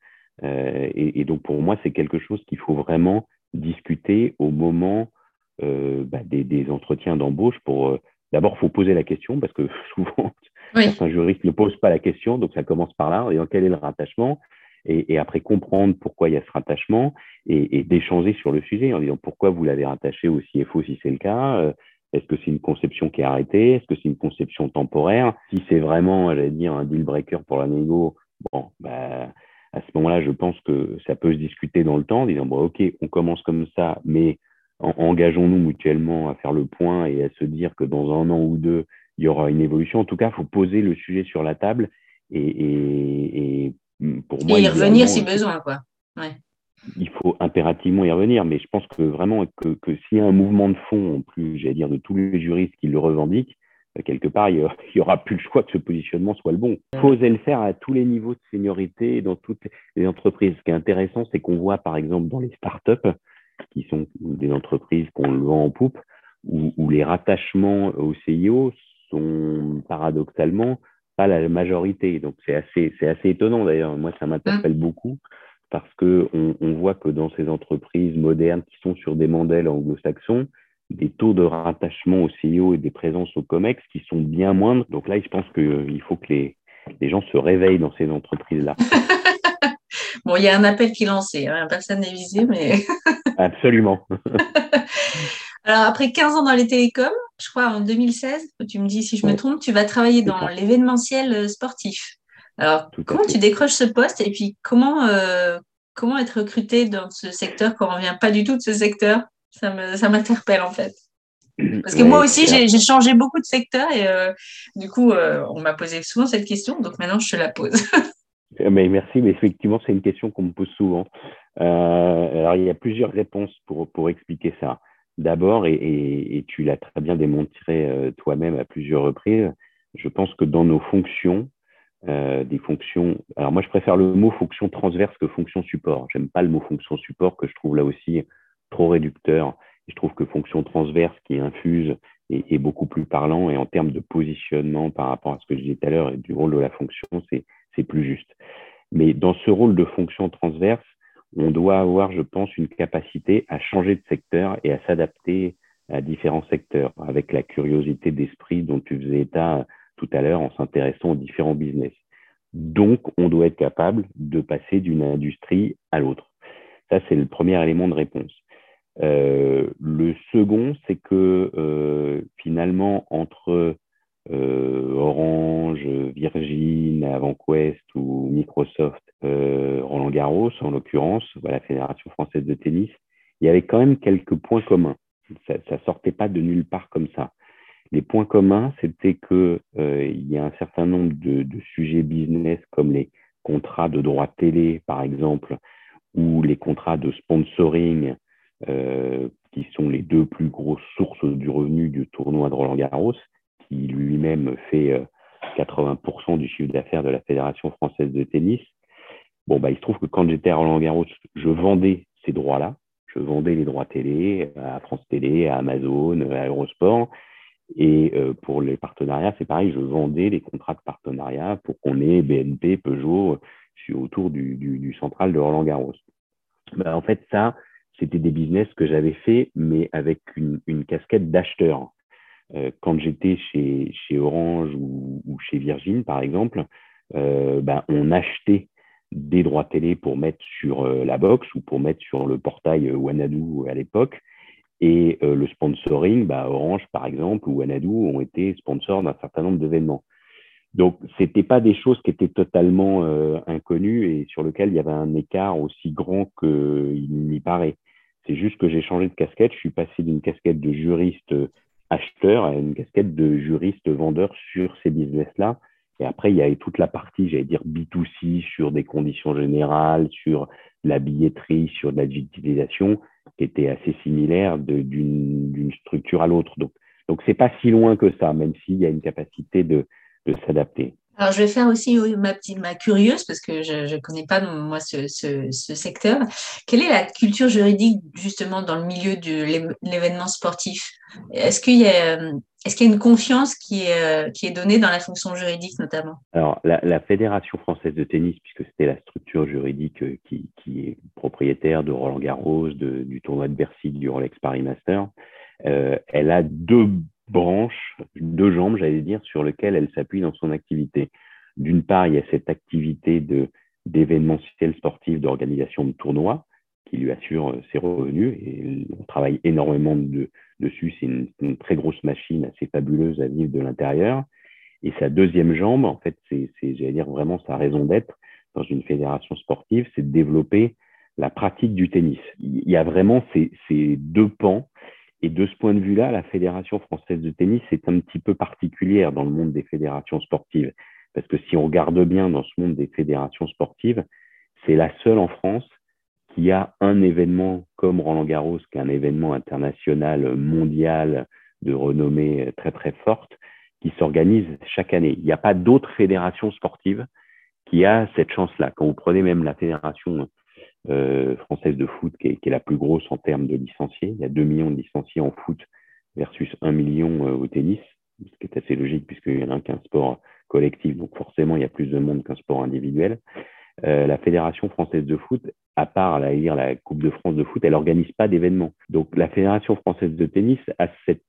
Euh, et, et, donc pour moi, c'est quelque chose qu'il faut vraiment discuter au moment euh, bah, des, des, entretiens d'embauche. Pour euh, d'abord, il faut poser la question parce que souvent oui. certains juristes ne posent pas la question, donc ça commence par là. Et quel est le rattachement? Et, et, après comprendre pourquoi il y a ce rattachement et, et d'échanger sur le sujet en disant pourquoi vous l'avez rattaché au CFO si c'est le cas. Est-ce que c'est une conception qui est arrêtée Est-ce que c'est une conception temporaire? Si c'est vraiment, j'allais dire, un deal breaker pour la négo, bon, bah, à ce moment-là, je pense que ça peut se discuter dans le temps, en disant, bon, OK, on commence comme ça, mais engageons-nous mutuellement à faire le point et à se dire que dans un an ou deux, il y aura une évolution. En tout cas, il faut poser le sujet sur la table et, et, et pour moi. Et y revenir si besoin, quoi. Ouais. Il faut impérativement y revenir, mais je pense que vraiment que, que s'il y a un mouvement de fond, en plus, j'allais dire, de tous les juristes qui le revendiquent, quelque part, il n'y aura plus le choix que ce positionnement soit le bon. Il faut oser le faire à tous les niveaux de seniorité dans toutes les entreprises. Ce qui est intéressant, c'est qu'on voit, par exemple, dans les startups, qui sont des entreprises qu'on le vend en poupe, où, où, les rattachements au CIO sont paradoxalement pas la majorité. Donc, c'est assez, c'est assez étonnant d'ailleurs. Moi, ça m'interpelle mmh. beaucoup parce que on, on, voit que dans ces entreprises modernes qui sont sur des modèles anglo-saxons, des taux de rattachement au CIO et des présences au COMEX qui sont bien moindres. Donc là, je pense qu'il euh, faut que les, les gens se réveillent dans ces entreprises-là. bon, il y a un appel qui est lancé. Hein. Personne n'est visé, mais. Absolument. Alors, après 15 ans dans les télécoms, je crois, en 2016, tu me dis si je me trompe, tu vas travailler dans l'événementiel sportif. Alors, comment tu décroches ce poste et puis comment, comment être recruté dans ce secteur quand on ne vient pas du tout de ce secteur? Ça m'interpelle en fait. Parce que moi aussi, j'ai changé beaucoup de secteur et euh, du coup, euh, on m'a posé souvent cette question, donc maintenant, je te la pose. mais merci, mais effectivement, c'est une question qu'on me pose souvent. Euh, alors, il y a plusieurs réponses pour, pour expliquer ça. D'abord, et, et, tu l'as très bien démontré toi-même à plusieurs reprises, je pense que dans nos fonctions, des fonctions. Alors moi, je préfère le mot fonction transverse que fonction support. J'aime pas le mot fonction support que je trouve là aussi trop réducteur je trouve que fonction transverse qui infuse est, beaucoup plus parlant et en termes de positionnement par rapport à ce que je disais tout à l'heure et du rôle de la fonction, c'est plus juste. Mais dans ce rôle de fonction transverse, on doit avoir, je pense, une capacité à changer de secteur et à s'adapter à différents secteurs avec la curiosité d'esprit dont tu faisais état tout à l'heure en s'intéressant aux différents business. Donc, on doit être capable de passer d'une industrie à l'autre. Ça, c'est le premier élément de réponse. Euh, le second, c'est que euh, finalement, entre euh, Orange, Virgin, AvantQuest ou Microsoft, Roland Garros en l'occurrence, la Fédération française de tennis, il y avait quand même quelques points communs. Ça ne sortait pas de nulle part comme ça. Les points communs, c'était qu'il il y a un certain nombre de, de, sujets business comme les contrats de droit télé, par exemple, ou les contrats de sponsoring euh, qui sont les deux plus grosses sources du revenu du tournoi de Roland Garros, qui lui-même fait 80% euh, du chiffre d'affaires de la Fédération française de tennis. Bon, bah, il se trouve que quand j'étais à Roland Garros, je vendais ces droits-là. Je vendais les droits télé à France Télé, à Amazon, à Eurosport. Et euh, pour les partenariats, c'est pareil, je vendais les contrats de partenariat pour qu'on ait BNP, Peugeot autour du central de Roland Garros. Bah, en fait, ça, c'était des business que j'avais fait, mais avec une, casquette d'acheteur. Euh, quand j'étais chez, Orange ou, chez Virgin, par exemple, euh, ben, on achetait des droits télé pour mettre sur euh, la box ou pour mettre sur le portail Wanadu à l'époque. Et le sponsoring, ben, Orange, par exemple, ou Wanadu ont été sponsors d'un certain nombre d'événements. Donc, c'était pas des choses qui étaient totalement inconnues et sur lesquelles il y avait un écart aussi grand qu'il n'y paraît. C'est juste que j'ai changé de casquette. Je suis passé d'une casquette de juriste acheteur à une casquette de juriste vendeur sur ces business-là. Et après, il y avait toute la partie, j'allais dire, B2C sur des conditions générales, sur la billetterie, sur la digitalisation, qui était assez similaire d'une structure à l'autre. Donc, donc c'est pas si loin que ça, même s'il y a une capacité de s'adapter. Alors, je vais faire aussi ma petite, ma curieuse, parce que je ne connais pas, moi, ce, ce, secteur. Quelle est la culture juridique, justement, dans le milieu de l'événement sportif? Est-ce qu'il y a. Est-ce y a une confiance qui est, qui est donnée dans la fonction juridique notamment? Alors, la, la, Fédération française de tennis, puisque c'était la structure juridique euh, qui, qui, est propriétaire de Roland Garros, de, du tournoi de Bercy, du Rolex Paris Master, euh, elle a deux branches, deux jambes, j'allais dire, sur lesquelles elle s'appuie dans son activité. D'une part, il y a cette activité de d'événementiel sportif, d'organisation de tournois, qui lui assure euh, ses revenus. Et on travaille énormément de, dessus. C'est une, une, très grosse machine assez fabuleuse à vivre de l'intérieur. Et sa deuxième jambe, en fait, c'est, j'allais dire, vraiment sa raison d'être dans une fédération sportive, c'est de développer la pratique du tennis. Il y a vraiment ces, ces deux pans et de ce point de vue-là, la Fédération française de tennis est un petit peu particulière dans le monde des fédérations sportives. Parce que si on regarde bien dans ce monde des fédérations sportives, c'est la seule en France qui a un événement comme Roland Garros, qui est un événement international mondial de renommée très très forte, qui s'organise chaque année. Il n'y a pas d'autre fédération sportive qui a cette chance-là. Quand vous prenez même la fédération euh, française de foot qui est, la plus grosse en termes de licenciés. Il y a 2 millions de licenciés en foot versus 1 million euh, au tennis, ce qui est assez logique puisqu'il y en a qu'un sport collectif, donc forcément il y a plus de monde qu'un sport individuel. Euh, la Fédération française de foot, à part la, la Coupe de France de foot, elle n'organise pas d'événements. Donc la Fédération française de tennis a cette,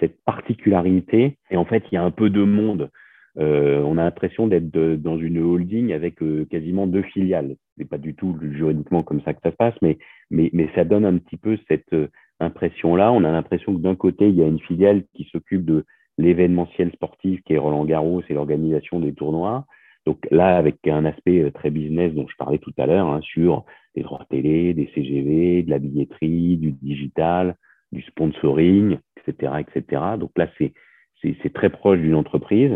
cette particularité, et en fait il y a un peu de monde on a l'impression d'être dans une holding avec euh, quasiment deux filiales. C'est pas du tout juridiquement comme ça que ça se passe, mais, mais, mais ça donne un petit peu cette, impression-là. On a l'impression que d'un côté, il y a une filiale qui s'occupe de l'événementiel sportif qui est Roland Garros et l'organisation des tournois. Donc là, avec un aspect très business dont je parlais tout à l'heure, hein, sur des droits télé, des CGV, de la billetterie, du digital, du sponsoring, etc. etc. Donc là, c'est très proche d'une entreprise.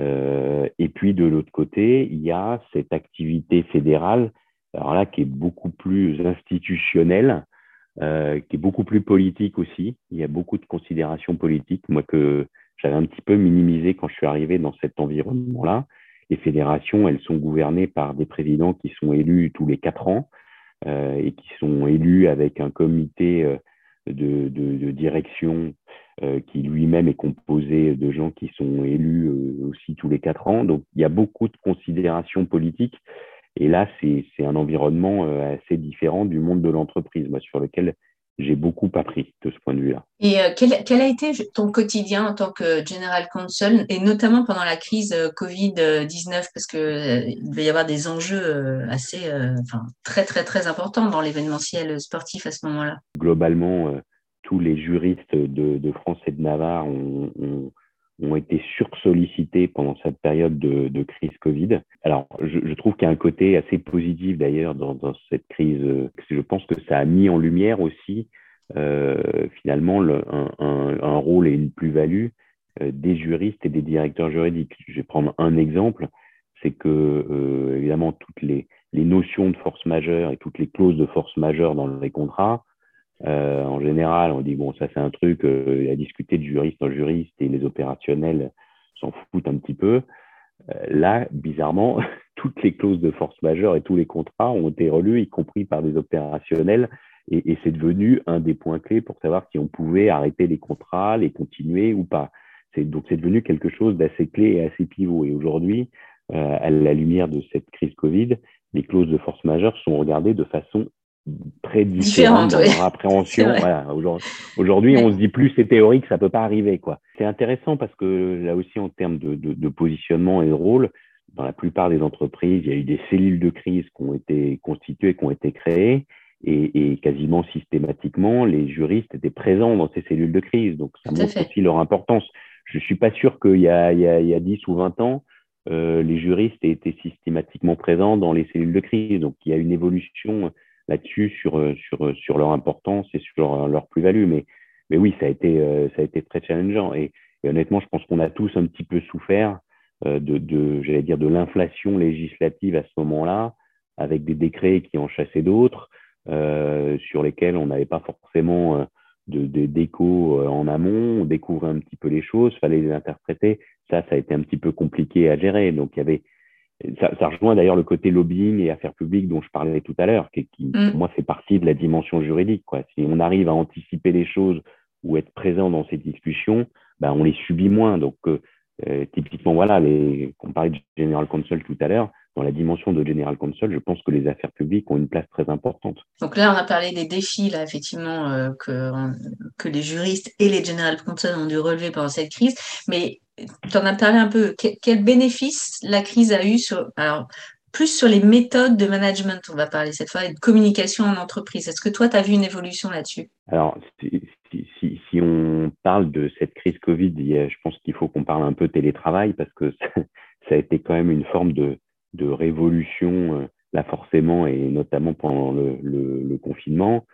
Euh, et puis de l'autre côté, il y a cette activité fédérale, alors là, qui est beaucoup plus institutionnelle, euh, qui est beaucoup plus politique aussi. Il y a beaucoup de considérations politiques, moi que j'avais un petit peu minimisé quand je suis arrivé dans cet environnement-là. Les fédérations, elles sont gouvernées par des présidents qui sont élus tous les quatre ans euh, et qui sont élus avec un comité de direction euh, qui lui-même est composé de gens qui sont élus euh, aussi tous les quatre ans. Donc il y a beaucoup de considérations politiques. Et là, c'est un environnement euh, assez différent du monde de l'entreprise, sur lequel j'ai beaucoup appris de ce point de vue-là. Et quel, quel, a été ton quotidien en tant que General Counsel, et notamment pendant la crise Covid-19, parce qu'il il devait y avoir des enjeux assez, enfin, très, très, très importants dans l'événementiel sportif à ce moment-là Globalement, tous les juristes de, France et de Navarre ont, ont, été sursollicités pendant cette période de, crise Covid. Alors, je, trouve qu'il y a un côté assez positif d'ailleurs dans, cette crise. Je pense que ça a mis en lumière aussi euh, finalement un, rôle et une plus-value euh, des juristes et des directeurs juridiques. Je vais prendre un exemple, c'est que euh, évidemment toutes les notions de force majeure et toutes les clauses de force majeure dans les contrats euh, en général, on dit bon, ça c'est un truc euh, à discuter de juriste en juriste et les opérationnels s'en foutent un petit peu. Euh, là, bizarrement, toutes les clauses de force majeure et tous les contrats ont été relus, y compris par des opérationnels, et, et c'est devenu un des points clés pour savoir si on pouvait arrêter les contrats, les continuer ou pas. Donc c'est devenu quelque chose d'assez clé et assez pivot. Et aujourd'hui, euh, à la lumière de cette crise Covid, les clauses de force majeure sont regardées de façon très différentes dans leur appréhension. Aujourd'hui, on se dit plus c'est théorique, ça peut pas arriver. quoi. C'est intéressant parce que là aussi, en termes de, de, positionnement et de rôle, dans la plupart des entreprises, il y a eu des cellules de crise qui ont été constituées, qui ont été créées. Et, et, quasiment systématiquement, les juristes étaient présents dans ces cellules de crise. Donc, ça montre aussi leur importance. Je suis pas sûr qu'il y, y, a, il y a 10 ou 20 ans, euh, les juristes aient été systématiquement présents dans les cellules de crise. Donc, il y a une évolution là-dessus sur, euh, sur, euh, sur leur importance et sur euh, leur plus-value. Mais, mais oui, ça a, été, ça a été très challengeant. Et, honnêtement, je pense qu'on a tous un petit peu souffert de, de j'allais dire, de l'inflation législative à ce moment-là, avec des décrets qui en chassaient d'autres, euh, sur lesquels on n'avait pas forcément de, d'écho en amont. On découvrait un petit peu les choses, fallait les interpréter. Ça, ça a été un petit peu compliqué à gérer. Donc, il y avait ça, ça, rejoint d'ailleurs le côté lobbying et affaires publiques dont je parlais tout à l'heure, qui, qui mm. pour moi fait partie de la dimension juridique. Quoi. Si on arrive à anticiper les choses ou être présent dans ces discussions, ben, on les subit moins. Donc, euh, euh typiquement, voilà, on parlait de General Counsel tout à l'heure, dans la dimension de General Counsel, je pense que les affaires publiques ont une place très importante. Donc là, on a parlé des défis, là, effectivement, euh, que, les juristes et les General Counsel ont dû relever pendant cette crise. Mais tu en as parlé un peu. Quel, bénéfice la crise a eu sur, plus sur les méthodes de management, on va parler cette fois, et de communication en entreprise. Est-ce que toi, tu as vu une évolution là-dessus? Alors, si, on parle de cette crise Covid, je pense qu'il faut qu'on parle un peu télétravail parce que ça, a été quand même une forme de, révolution, euh, là forcément, et notamment pendant le, confinement,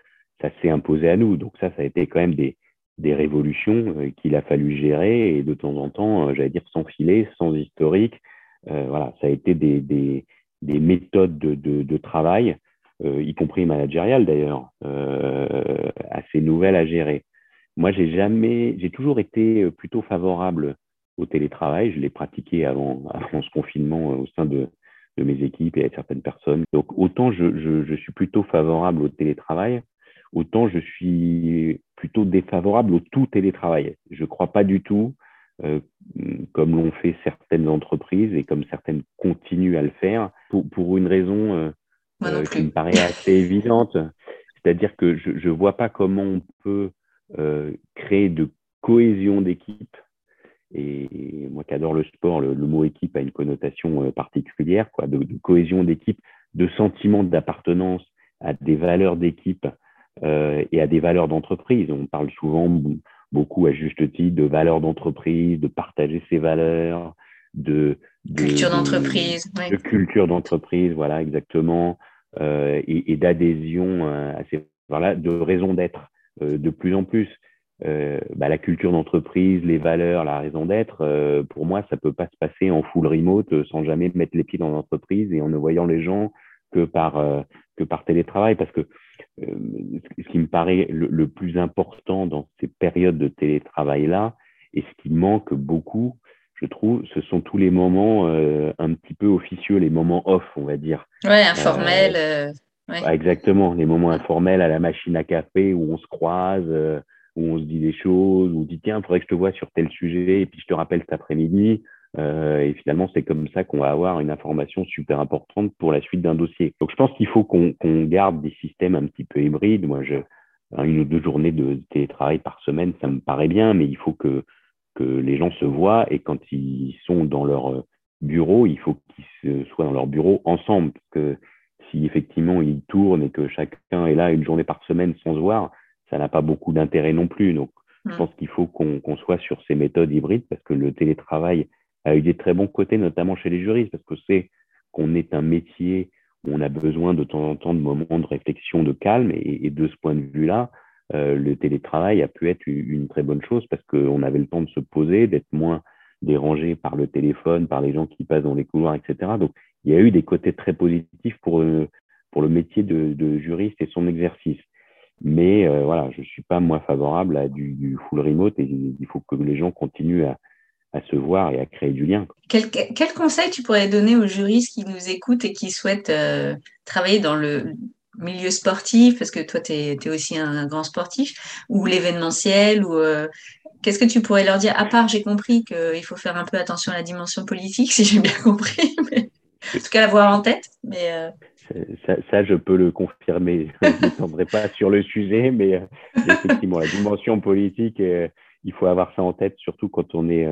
ça s'est imposé à nous. Donc ça, ça a été quand même des, des révolutions euh, qu'il a fallu gérer et de temps en temps, euh, j'allais dire, sans filet, sans historique. Voilà, ça a été des, des méthodes de, travail, y compris managériales d'ailleurs, assez nouvelles à gérer. Moi, j'ai jamais, j'ai toujours été plutôt favorable au télétravail. Je l'ai pratiqué avant, ce confinement au sein de, mes équipes et à certaines personnes. Donc, autant je suis plutôt favorable au télétravail, autant je suis plutôt défavorable au tout télétravail. Je ne crois pas du tout, euh, comme l'ont fait certaines entreprises et comme certaines continuent à le faire, pour, pour une raison euh, euh, qui me paraît assez évidente. C'est-à-dire que je ne vois pas comment on peut créer de cohésion d'équipe. Et moi qui adore le sport, le, mot équipe a une connotation particulière, quoi, de, de cohésion d'équipe, de sentiment d'appartenance à des valeurs d'équipe et à des valeurs d'entreprise. On parle souvent beaucoup à juste titre de valeurs d'entreprise, de partager ses valeurs, de, culture d'entreprise. De, culture d'entreprise, voilà, exactement, euh, et, d'adhésion à ces voilà, de raison d'être euh, de plus en plus. Euh, bah, la culture d'entreprise, les valeurs, la raison d'être, pour moi, ça peut pas se passer en full remote sans jamais mettre les pieds dans l'entreprise et en ne voyant les gens que par, que par télétravail. Parce que ce qui me paraît le, le, plus important dans ces périodes de télétravail-là, et ce qui manque beaucoup, je trouve, ce sont tous les moments euh, un petit peu officieux, les moments off, on va dire. Ouais, informels. Euh, exactement, les moments informels à la machine à café où on se croise, euh, où on se dit des choses, où on dit tiens, il faudrait que je te vois sur tel sujet, et puis je te rappelle cet après-midi. Et finalement, c'est comme ça qu'on va avoir une information super importante pour la suite d'un dossier. Donc, je pense qu'il faut qu'on garde des systèmes un petit peu hybrides. Moi, je, une ou deux journées de télétravail par semaine, ça me paraît bien, mais il faut que que les gens se voient et quand ils sont dans leur euh, bureau, il faut qu'ils soient dans leur bureau ensemble. Parce que si effectivement ils tournent et que chacun est là une journée par semaine sans se voir, ça n'a pas beaucoup d'intérêt non plus. Donc, je pense qu'il faut qu'on soit sur ces méthodes hybrides parce que le télétravail a eu des très bons côtés, notamment chez les juristes, parce que c'est qu'on est un métier où on a besoin de temps en temps de moments de réflexion, de calme. Et, de ce point de vue-là, euh, le télétravail a pu être une très bonne chose parce qu'on avait le temps de se poser, d'être moins dérangé par le téléphone, par les gens qui passent dans les couloirs, etc. Donc, il y a eu des côtés très positifs pour, euh, pour le métier de, juriste et son exercice. Mais euh, voilà, je ne suis pas moins favorable à du, full remote et il faut que les gens continuent à, se voir et à créer du lien. Quel, quel, conseil tu pourrais donner aux juristes qui nous écoutent et qui souhaitent travailler dans le, milieu sportif, parce que toi, tu es, aussi un, grand sportif, ou l'événementiel, ou euh, qu'est-ce que tu pourrais leur dire? À part, j'ai compris qu'il faut faire un peu attention à la dimension politique, si j'ai bien compris, mais, en tout cas l'avoir en tête. Mais, euh, ça, je peux le confirmer. je ne m'étendrai pas sur le sujet, mais euh, effectivement, la dimension politique, il faut avoir ça en tête, surtout quand on est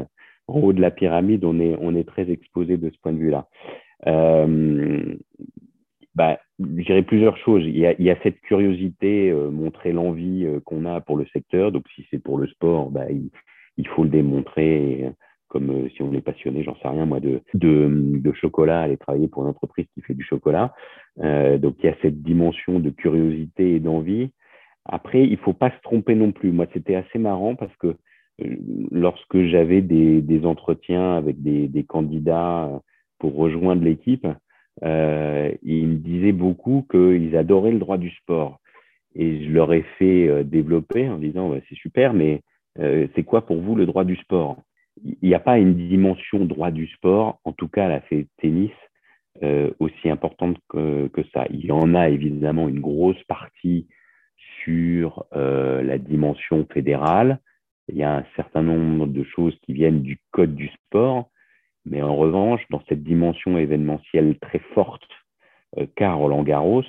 en haut de la pyramide, on est, on est très exposé de ce point de vue-là. bah, je dirais plusieurs choses. Il y a, il y a cette curiosité, euh, montrer l'envie euh, qu'on a pour le secteur. Donc, si c'est pour le sport, bah, il, il, faut le démontrer. comme euh, si on est passionné, j'en sais rien, moi, de, de, de, chocolat, aller travailler pour une entreprise qui fait du chocolat. donc, il y a cette dimension de curiosité et d'envie. Après, il faut pas se tromper non plus. Moi, c'était assez marrant parce que lorsque j'avais des, entretiens avec des, candidats pour rejoindre l'équipe, euh, ils me disaient beaucoup qu'ils adoraient le droit du sport. Et je leur ai fait euh, développer en disant c'est super, mais euh, c'est quoi pour vous le droit du sport? Il n'y a pas une dimension droit du sport, en tout cas la fait tennis, aussi importante que, que, ça. Il y en a évidemment une grosse partie sur la dimension fédérale. Il y a un certain nombre de choses qui viennent du code du sport, mais en revanche, dans cette dimension événementielle très forte euh, qu'a Roland Garros,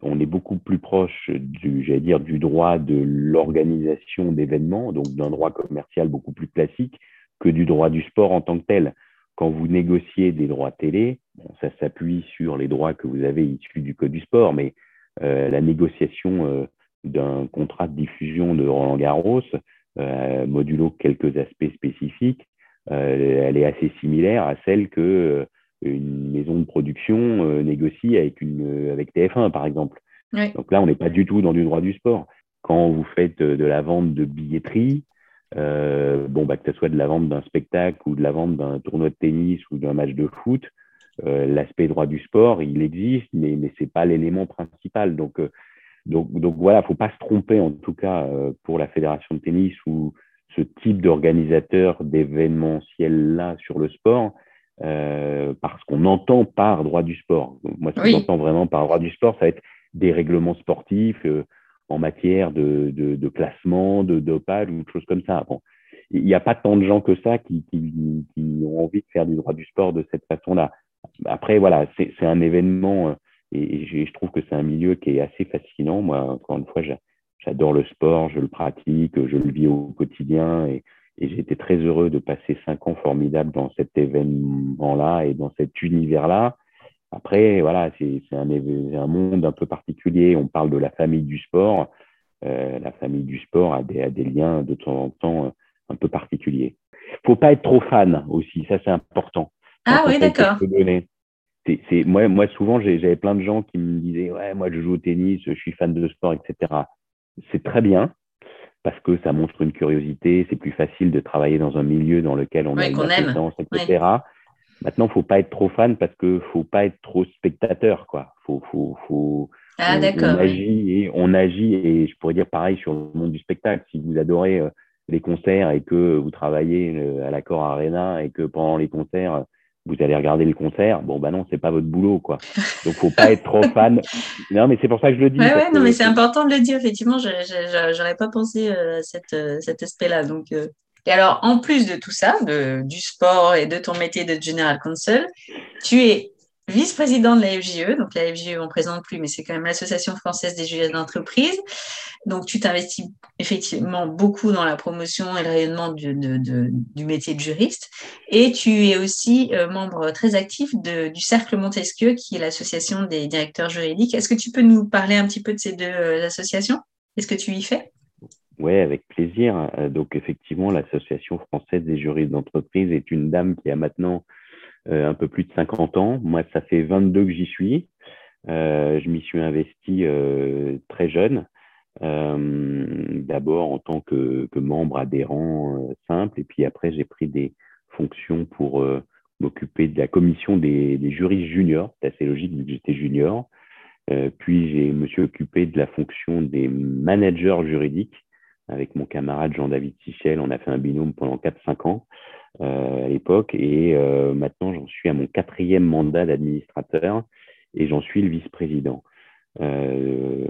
on est beaucoup plus proche du, dire, du droit de l'organisation d'événements, donc d'un droit commercial beaucoup plus classique que du droit du sport en tant que tel. Quand vous négociez des droits télé, bon, ça s'appuie sur les droits que vous avez issus du code du sport, mais euh, la négociation euh, d'un contrat de diffusion de Roland Garros, euh, modulo quelques aspects spécifiques, euh, elle est assez similaire à celle que euh, une maison de production euh, négocie avec, une, avec TF1, par exemple. Donc là, on n'est pas du tout dans du droit du sport. Quand vous faites de la vente de billetterie, euh, bon, bah, que ce soit de la vente d'un spectacle ou de la vente d'un tournoi de tennis ou d'un match de foot, euh, l'aspect droit du sport, il existe, mais, mais ce n'est pas l'élément principal. Donc, euh, donc, donc voilà, faut pas se tromper en tout cas pour la fédération de tennis ou, ce type d'organisateur d'événementiel-là sur le sport, euh, parce qu'on entend par droit du sport. Moi, ce que j'entends vraiment par droit du sport, ça va être des règlements sportifs euh, en matière de, de, de, classement, de dopage ou de choses comme ça. Bon, il n'y a pas tant de gens que ça qui, qui, qui, ont envie de faire du droit du sport de cette façon-là. Après, voilà, c'est un événement euh, et, et, je trouve que c'est un milieu qui est assez fascinant. Moi, encore une fois, j'adore le sport, je le pratique, je le vis au quotidien et, et j'ai été très heureux de passer cinq ans formidables dans cet événement-là et dans cet univers-là. Après, voilà, c'est un, un monde un peu particulier. On parle de la famille du sport. la famille du sport a des, a des, liens de temps en temps un peu particuliers. Faut pas être trop fan aussi, ça c'est important. Ah oui, d'accord. C'est, moi, moi, souvent, j'avais plein de gens qui me disaient Ouais, moi, je joue au tennis, je suis fan de sport, etc. C'est très bien parce que ça montre une curiosité, c'est plus facile de travailler dans un milieu dans lequel on a une appétence, etc. Maintenant, faut pas être trop fan parce que faut pas être trop spectateur, quoi. Faut, faut, faut, ah, on, d'accord. agit et on agit et je pourrais dire pareil sur le monde du spectacle. Si vous adorez euh, les concerts et que vous travaillez euh, à l'accord Arena et que pendant les concerts vous allez regarder le concert, bon bah non, c'est pas votre boulot quoi. Donc faut pas être trop fan. Non, mais c'est pour ça que je le dis. Ouais, ouais, non, mais c'est important de le dire. Effectivement, j'aurais pas pensé à euh, cette, cet aspect-là. Donc, et alors, en plus de tout ça, de, du sport et de ton métier de General Counsel, tu es vice-président de la FGE. Donc, la FGE, on ne présente plus, mais c'est quand même l'Association française des juristes d'entreprise. Donc, tu t'investis effectivement beaucoup dans la promotion et le rayonnement du, métier de juriste. Et tu es aussi euh, membre très actif du Cercle Montesquieu, qui est l'association des directeurs juridiques. Est-ce que tu peux nous parler un petit peu de ces deux euh, associations? Qu'est-ce que tu y fais? Oui, avec plaisir. Euh, donc, effectivement, l'Association française des juristes d'entreprise est une dame qui a maintenant un peu plus de 50 ans. Moi, ça fait 22 que j'y suis. Euh, je m'y suis investi très jeune. D'abord en tant que, membre adhérent simple, et puis après, j'ai pris des fonctions pour m'occuper de la commission des, des juristes juniors. C'est assez logique vu que j'étais junior. puis, je me suis occupé de la fonction des managers juridiques avec mon camarade Jean-David Sichel. On a fait un binôme pendant 4-5 ans euh, à l'époque et euh, maintenant j'en suis à mon quatrième mandat d'administrateur et j'en suis le vice-président. Euh,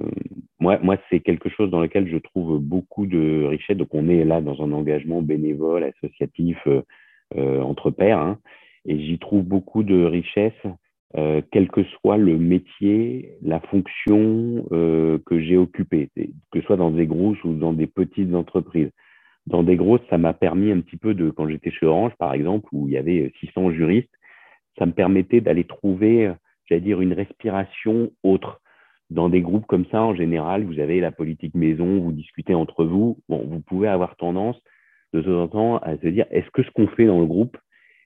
moi, moi c'est quelque chose dans lequel je trouve beaucoup de richesse. Donc, on est là dans un engagement bénévole, associatif, entre pairs, hein, et j'y trouve beaucoup de richesse euh, quel que soit le métier, la fonction euh, que j'ai occupée, que ce soit dans des grosses ou dans des petites entreprises. Dans des grosses, ça m'a permis un petit peu de, quand j'étais chez Orange, par exemple, où il y avait 600 juristes, ça me permettait d'aller trouver, j'allais dire, une respiration autre. Dans des groupes comme ça, en général, vous avez la politique maison, vous discutez entre vous. Bon, vous pouvez avoir tendance de temps en temps à se dire, est-ce que ce qu'on fait dans le groupe,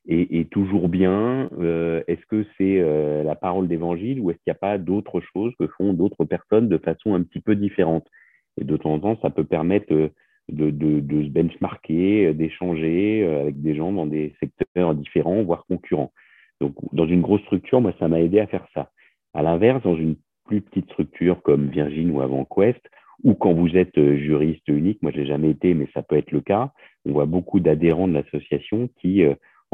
est, toujours bien euh, Est-ce que c'est euh, la parole d'évangile ou est-ce qu'il n'y a pas d'autres choses que font d'autres personnes de façon un petit peu différente? Et de temps en temps, ça peut permettre euh, de, de, de se benchmarker, d'échanger avec des gens dans des secteurs différents, voire concurrents. Donc, dans une grosse structure, moi, ça m'a aidé à faire ça. À l'inverse, dans une plus petite structure comme Virgin ou AvantQuest, ou quand vous êtes juriste unique, moi, je l'ai jamais été, mais ça peut être le cas, on voit beaucoup d'adhérents de l'association qui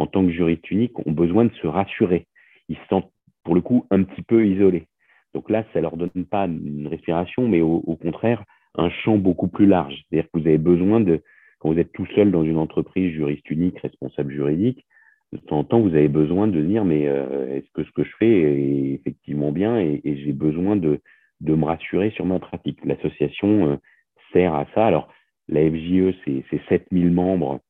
en tant que juriste unique, ont besoin de se rassurer. Ils se sentent, pour le coup, un petit peu isolés. Donc là, ça ne leur donne pas une respiration, mais au, contraire, un champ beaucoup plus large. C'est-à-dire que vous avez besoin de, quand vous êtes tout seul dans une entreprise juriste unique, responsable juridique, de temps en temps, vous avez besoin de dire, mais euh, est-ce que ce que je fais est effectivement bien et, j'ai besoin de, me rassurer sur ma pratique. L'association euh, sert à ça. Alors, la FJE, c'est 7000 membres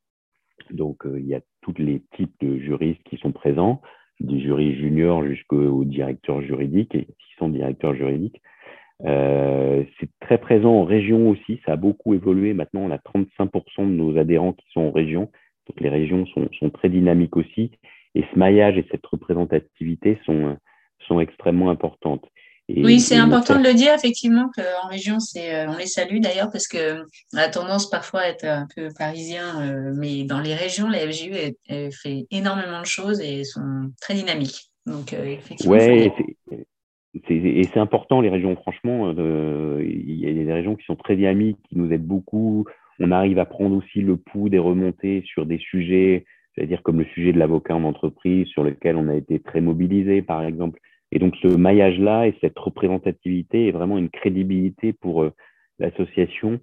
donc, euh, il y a tous les types de juristes qui sont présents, des juristes juniors jusqu'aux directeurs juridiques et 600 directeurs juridiques. Euh, c'est très présent en région aussi, ça a beaucoup évolué. Maintenant, on a 35% de nos adhérents qui sont en région. Donc, les régions sont, sont très dynamiques aussi. Et ce maillage et cette représentativité sont, sont extrêmement importantes oui, c'est important de le dire, effectivement, qu'en région, c'est, euh, on les salue d'ailleurs, parce qu'on a tendance parfois à être un peu parisien, euh, mais dans les régions, la FGU fait énormément de choses et sont très dynamiques. Donc, euh, effectivement. Ouais, et c'est important, les régions, franchement, il y a des régions qui sont très dynamiques, qui nous aident beaucoup. On arrive à prendre aussi le pouls des remontées sur des sujets, c'est-à-dire comme le sujet de l'avocat en entreprise, sur lequel on a été très mobilisé, par exemple et donc ce maillage-là et cette représentativité est vraiment une crédibilité pour euh, l'association.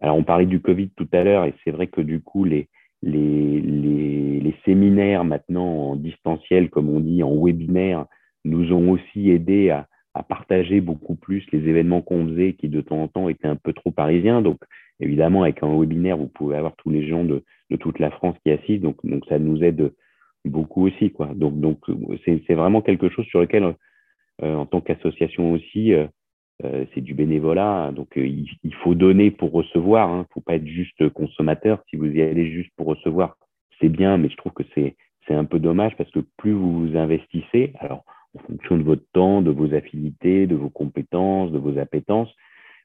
Alors on parlait du Covid tout à l'heure et c'est vrai que du coup les, les, les, les, séminaires maintenant en distanciel, comme on dit, en webinaire, nous ont aussi aidé à, à partager beaucoup plus les événements qu'on faisait qui de temps en temps étaient un peu trop parisiens. Donc évidemment avec un webinaire, vous pouvez avoir tous les gens de, de toute la France qui assistent. Donc, donc ça nous aide beaucoup aussi. Quoi. Donc, donc c'est vraiment quelque chose sur lequel, euh, en tant qu'association aussi, euh, c'est du bénévolat, donc il, faut donner pour recevoir. Il hein. ne faut pas être juste consommateur. Si vous y allez juste pour recevoir, c'est bien, mais je trouve que c'est un peu dommage parce que plus vous vous investissez, alors en fonction de votre temps, de vos affinités, de vos compétences, de vos appétences,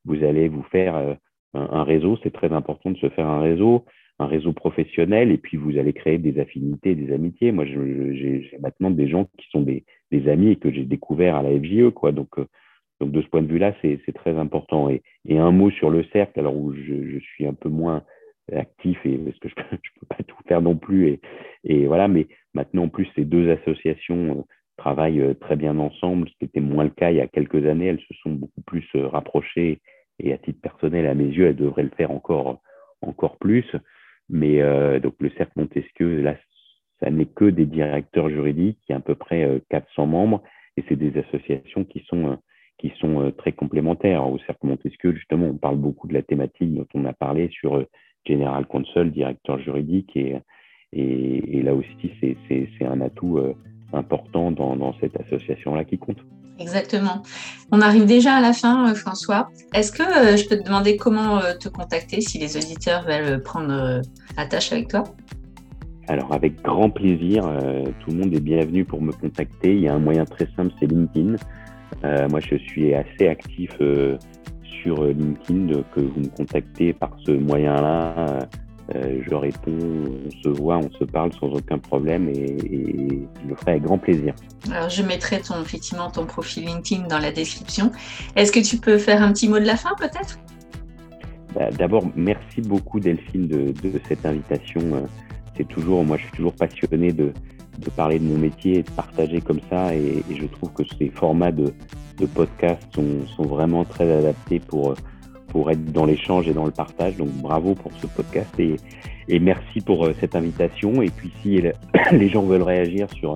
vous allez vous faire un réseau. C'est très important de se faire un réseau un réseau professionnel et puis vous allez créer des affinités, des amitiés. Moi, j'ai maintenant des gens qui sont des, amis et que j'ai découvert à la FJE, quoi. Donc, euh, donc de ce point de vue-là, c'est très important. Et, un mot sur le cercle, alors où je, suis un peu moins actif et parce que je ne peux pas tout faire non plus. Et, voilà, mais maintenant en plus, ces deux associations euh, travaillent euh, très bien ensemble, ce qui était moins le cas il y a quelques années. Elles se sont beaucoup plus rapprochées et à titre personnel, à mes yeux, elles devraient le faire encore, encore plus. Mais euh, donc le cercle Montesquieu, là, ça n'est que des directeurs juridiques, il y a à peu près 400 euh, membres, et c'est des associations qui sont, euh, qui sont très complémentaires. Au cercle Montesquieu, justement, on parle beaucoup de la thématique dont on a parlé sur General Counsel, directeur juridique, et, et, et là aussi, c'est un atout important dans, dans cette association-là qui compte. Exactement. On arrive déjà à la fin, euh, François. Est-ce que euh, je peux te demander comment euh, te contacter si les auditeurs veulent prendre la tâche avec toi? Alors, avec grand plaisir. tout le monde est bienvenu pour me contacter. Il y a un moyen très simple, c'est LinkedIn. moi, je suis assez actif sur LinkedIn, que vous me contactez par ce moyen-là. Je réponds, on se voit, on se parle sans aucun problème et, et je le ferai avec grand plaisir. Alors, je mettrai ton, effectivement ton profil LinkedIn dans la description. Est-ce que tu peux faire un petit mot de la fin, peut-être? Bah, D'abord, merci beaucoup, Delphine, de, cette invitation. Euh, c'est toujours, moi, je suis toujours passionné de, parler de mon métier et de partager comme ça. Et, je trouve que ces formats de, de podcast sont, vraiment très adaptés pour, pour être dans l'échange et dans le partage. Donc, bravo pour ce podcast et, et merci pour euh, cette invitation. Et puis, si les gens veulent réagir sur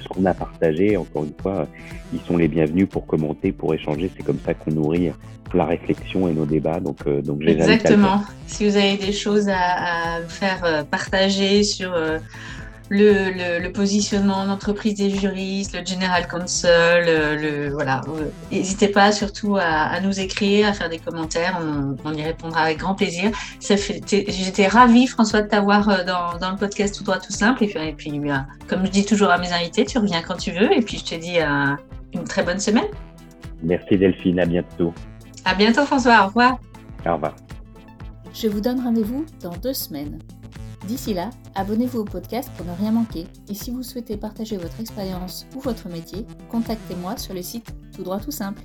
ce qu'on a partagé, encore une fois, ils sont les bienvenus pour commenter, pour échanger. C'est comme ça qu'on nourrit la réflexion et nos débats. Donc, euh, donc Exactement. Si vous avez des choses à, faire euh, partager sur euh, le, le, positionnement d'entreprise des juristes, le general counsel, euh, le, voilà. Euh, n'hésitez pas surtout à, nous écrire, à faire des commentaires, on, y répondra avec grand plaisir. J'étais ravie, François, de t'avoir euh, dans, dans, le podcast Tout droit, tout simple. Et puis, et puis comme je dis toujours à mes invités, tu reviens quand tu veux. Et puis, je te dis une très bonne semaine. Merci Delphine, à bientôt. À bientôt François, au revoir. Au revoir. Je vous donne rendez-vous dans deux semaines. D'ici là, abonnez-vous au podcast pour ne rien manquer. Et si vous souhaitez partager votre expérience ou votre métier, contactez-moi sur le site Tout droit tout simple.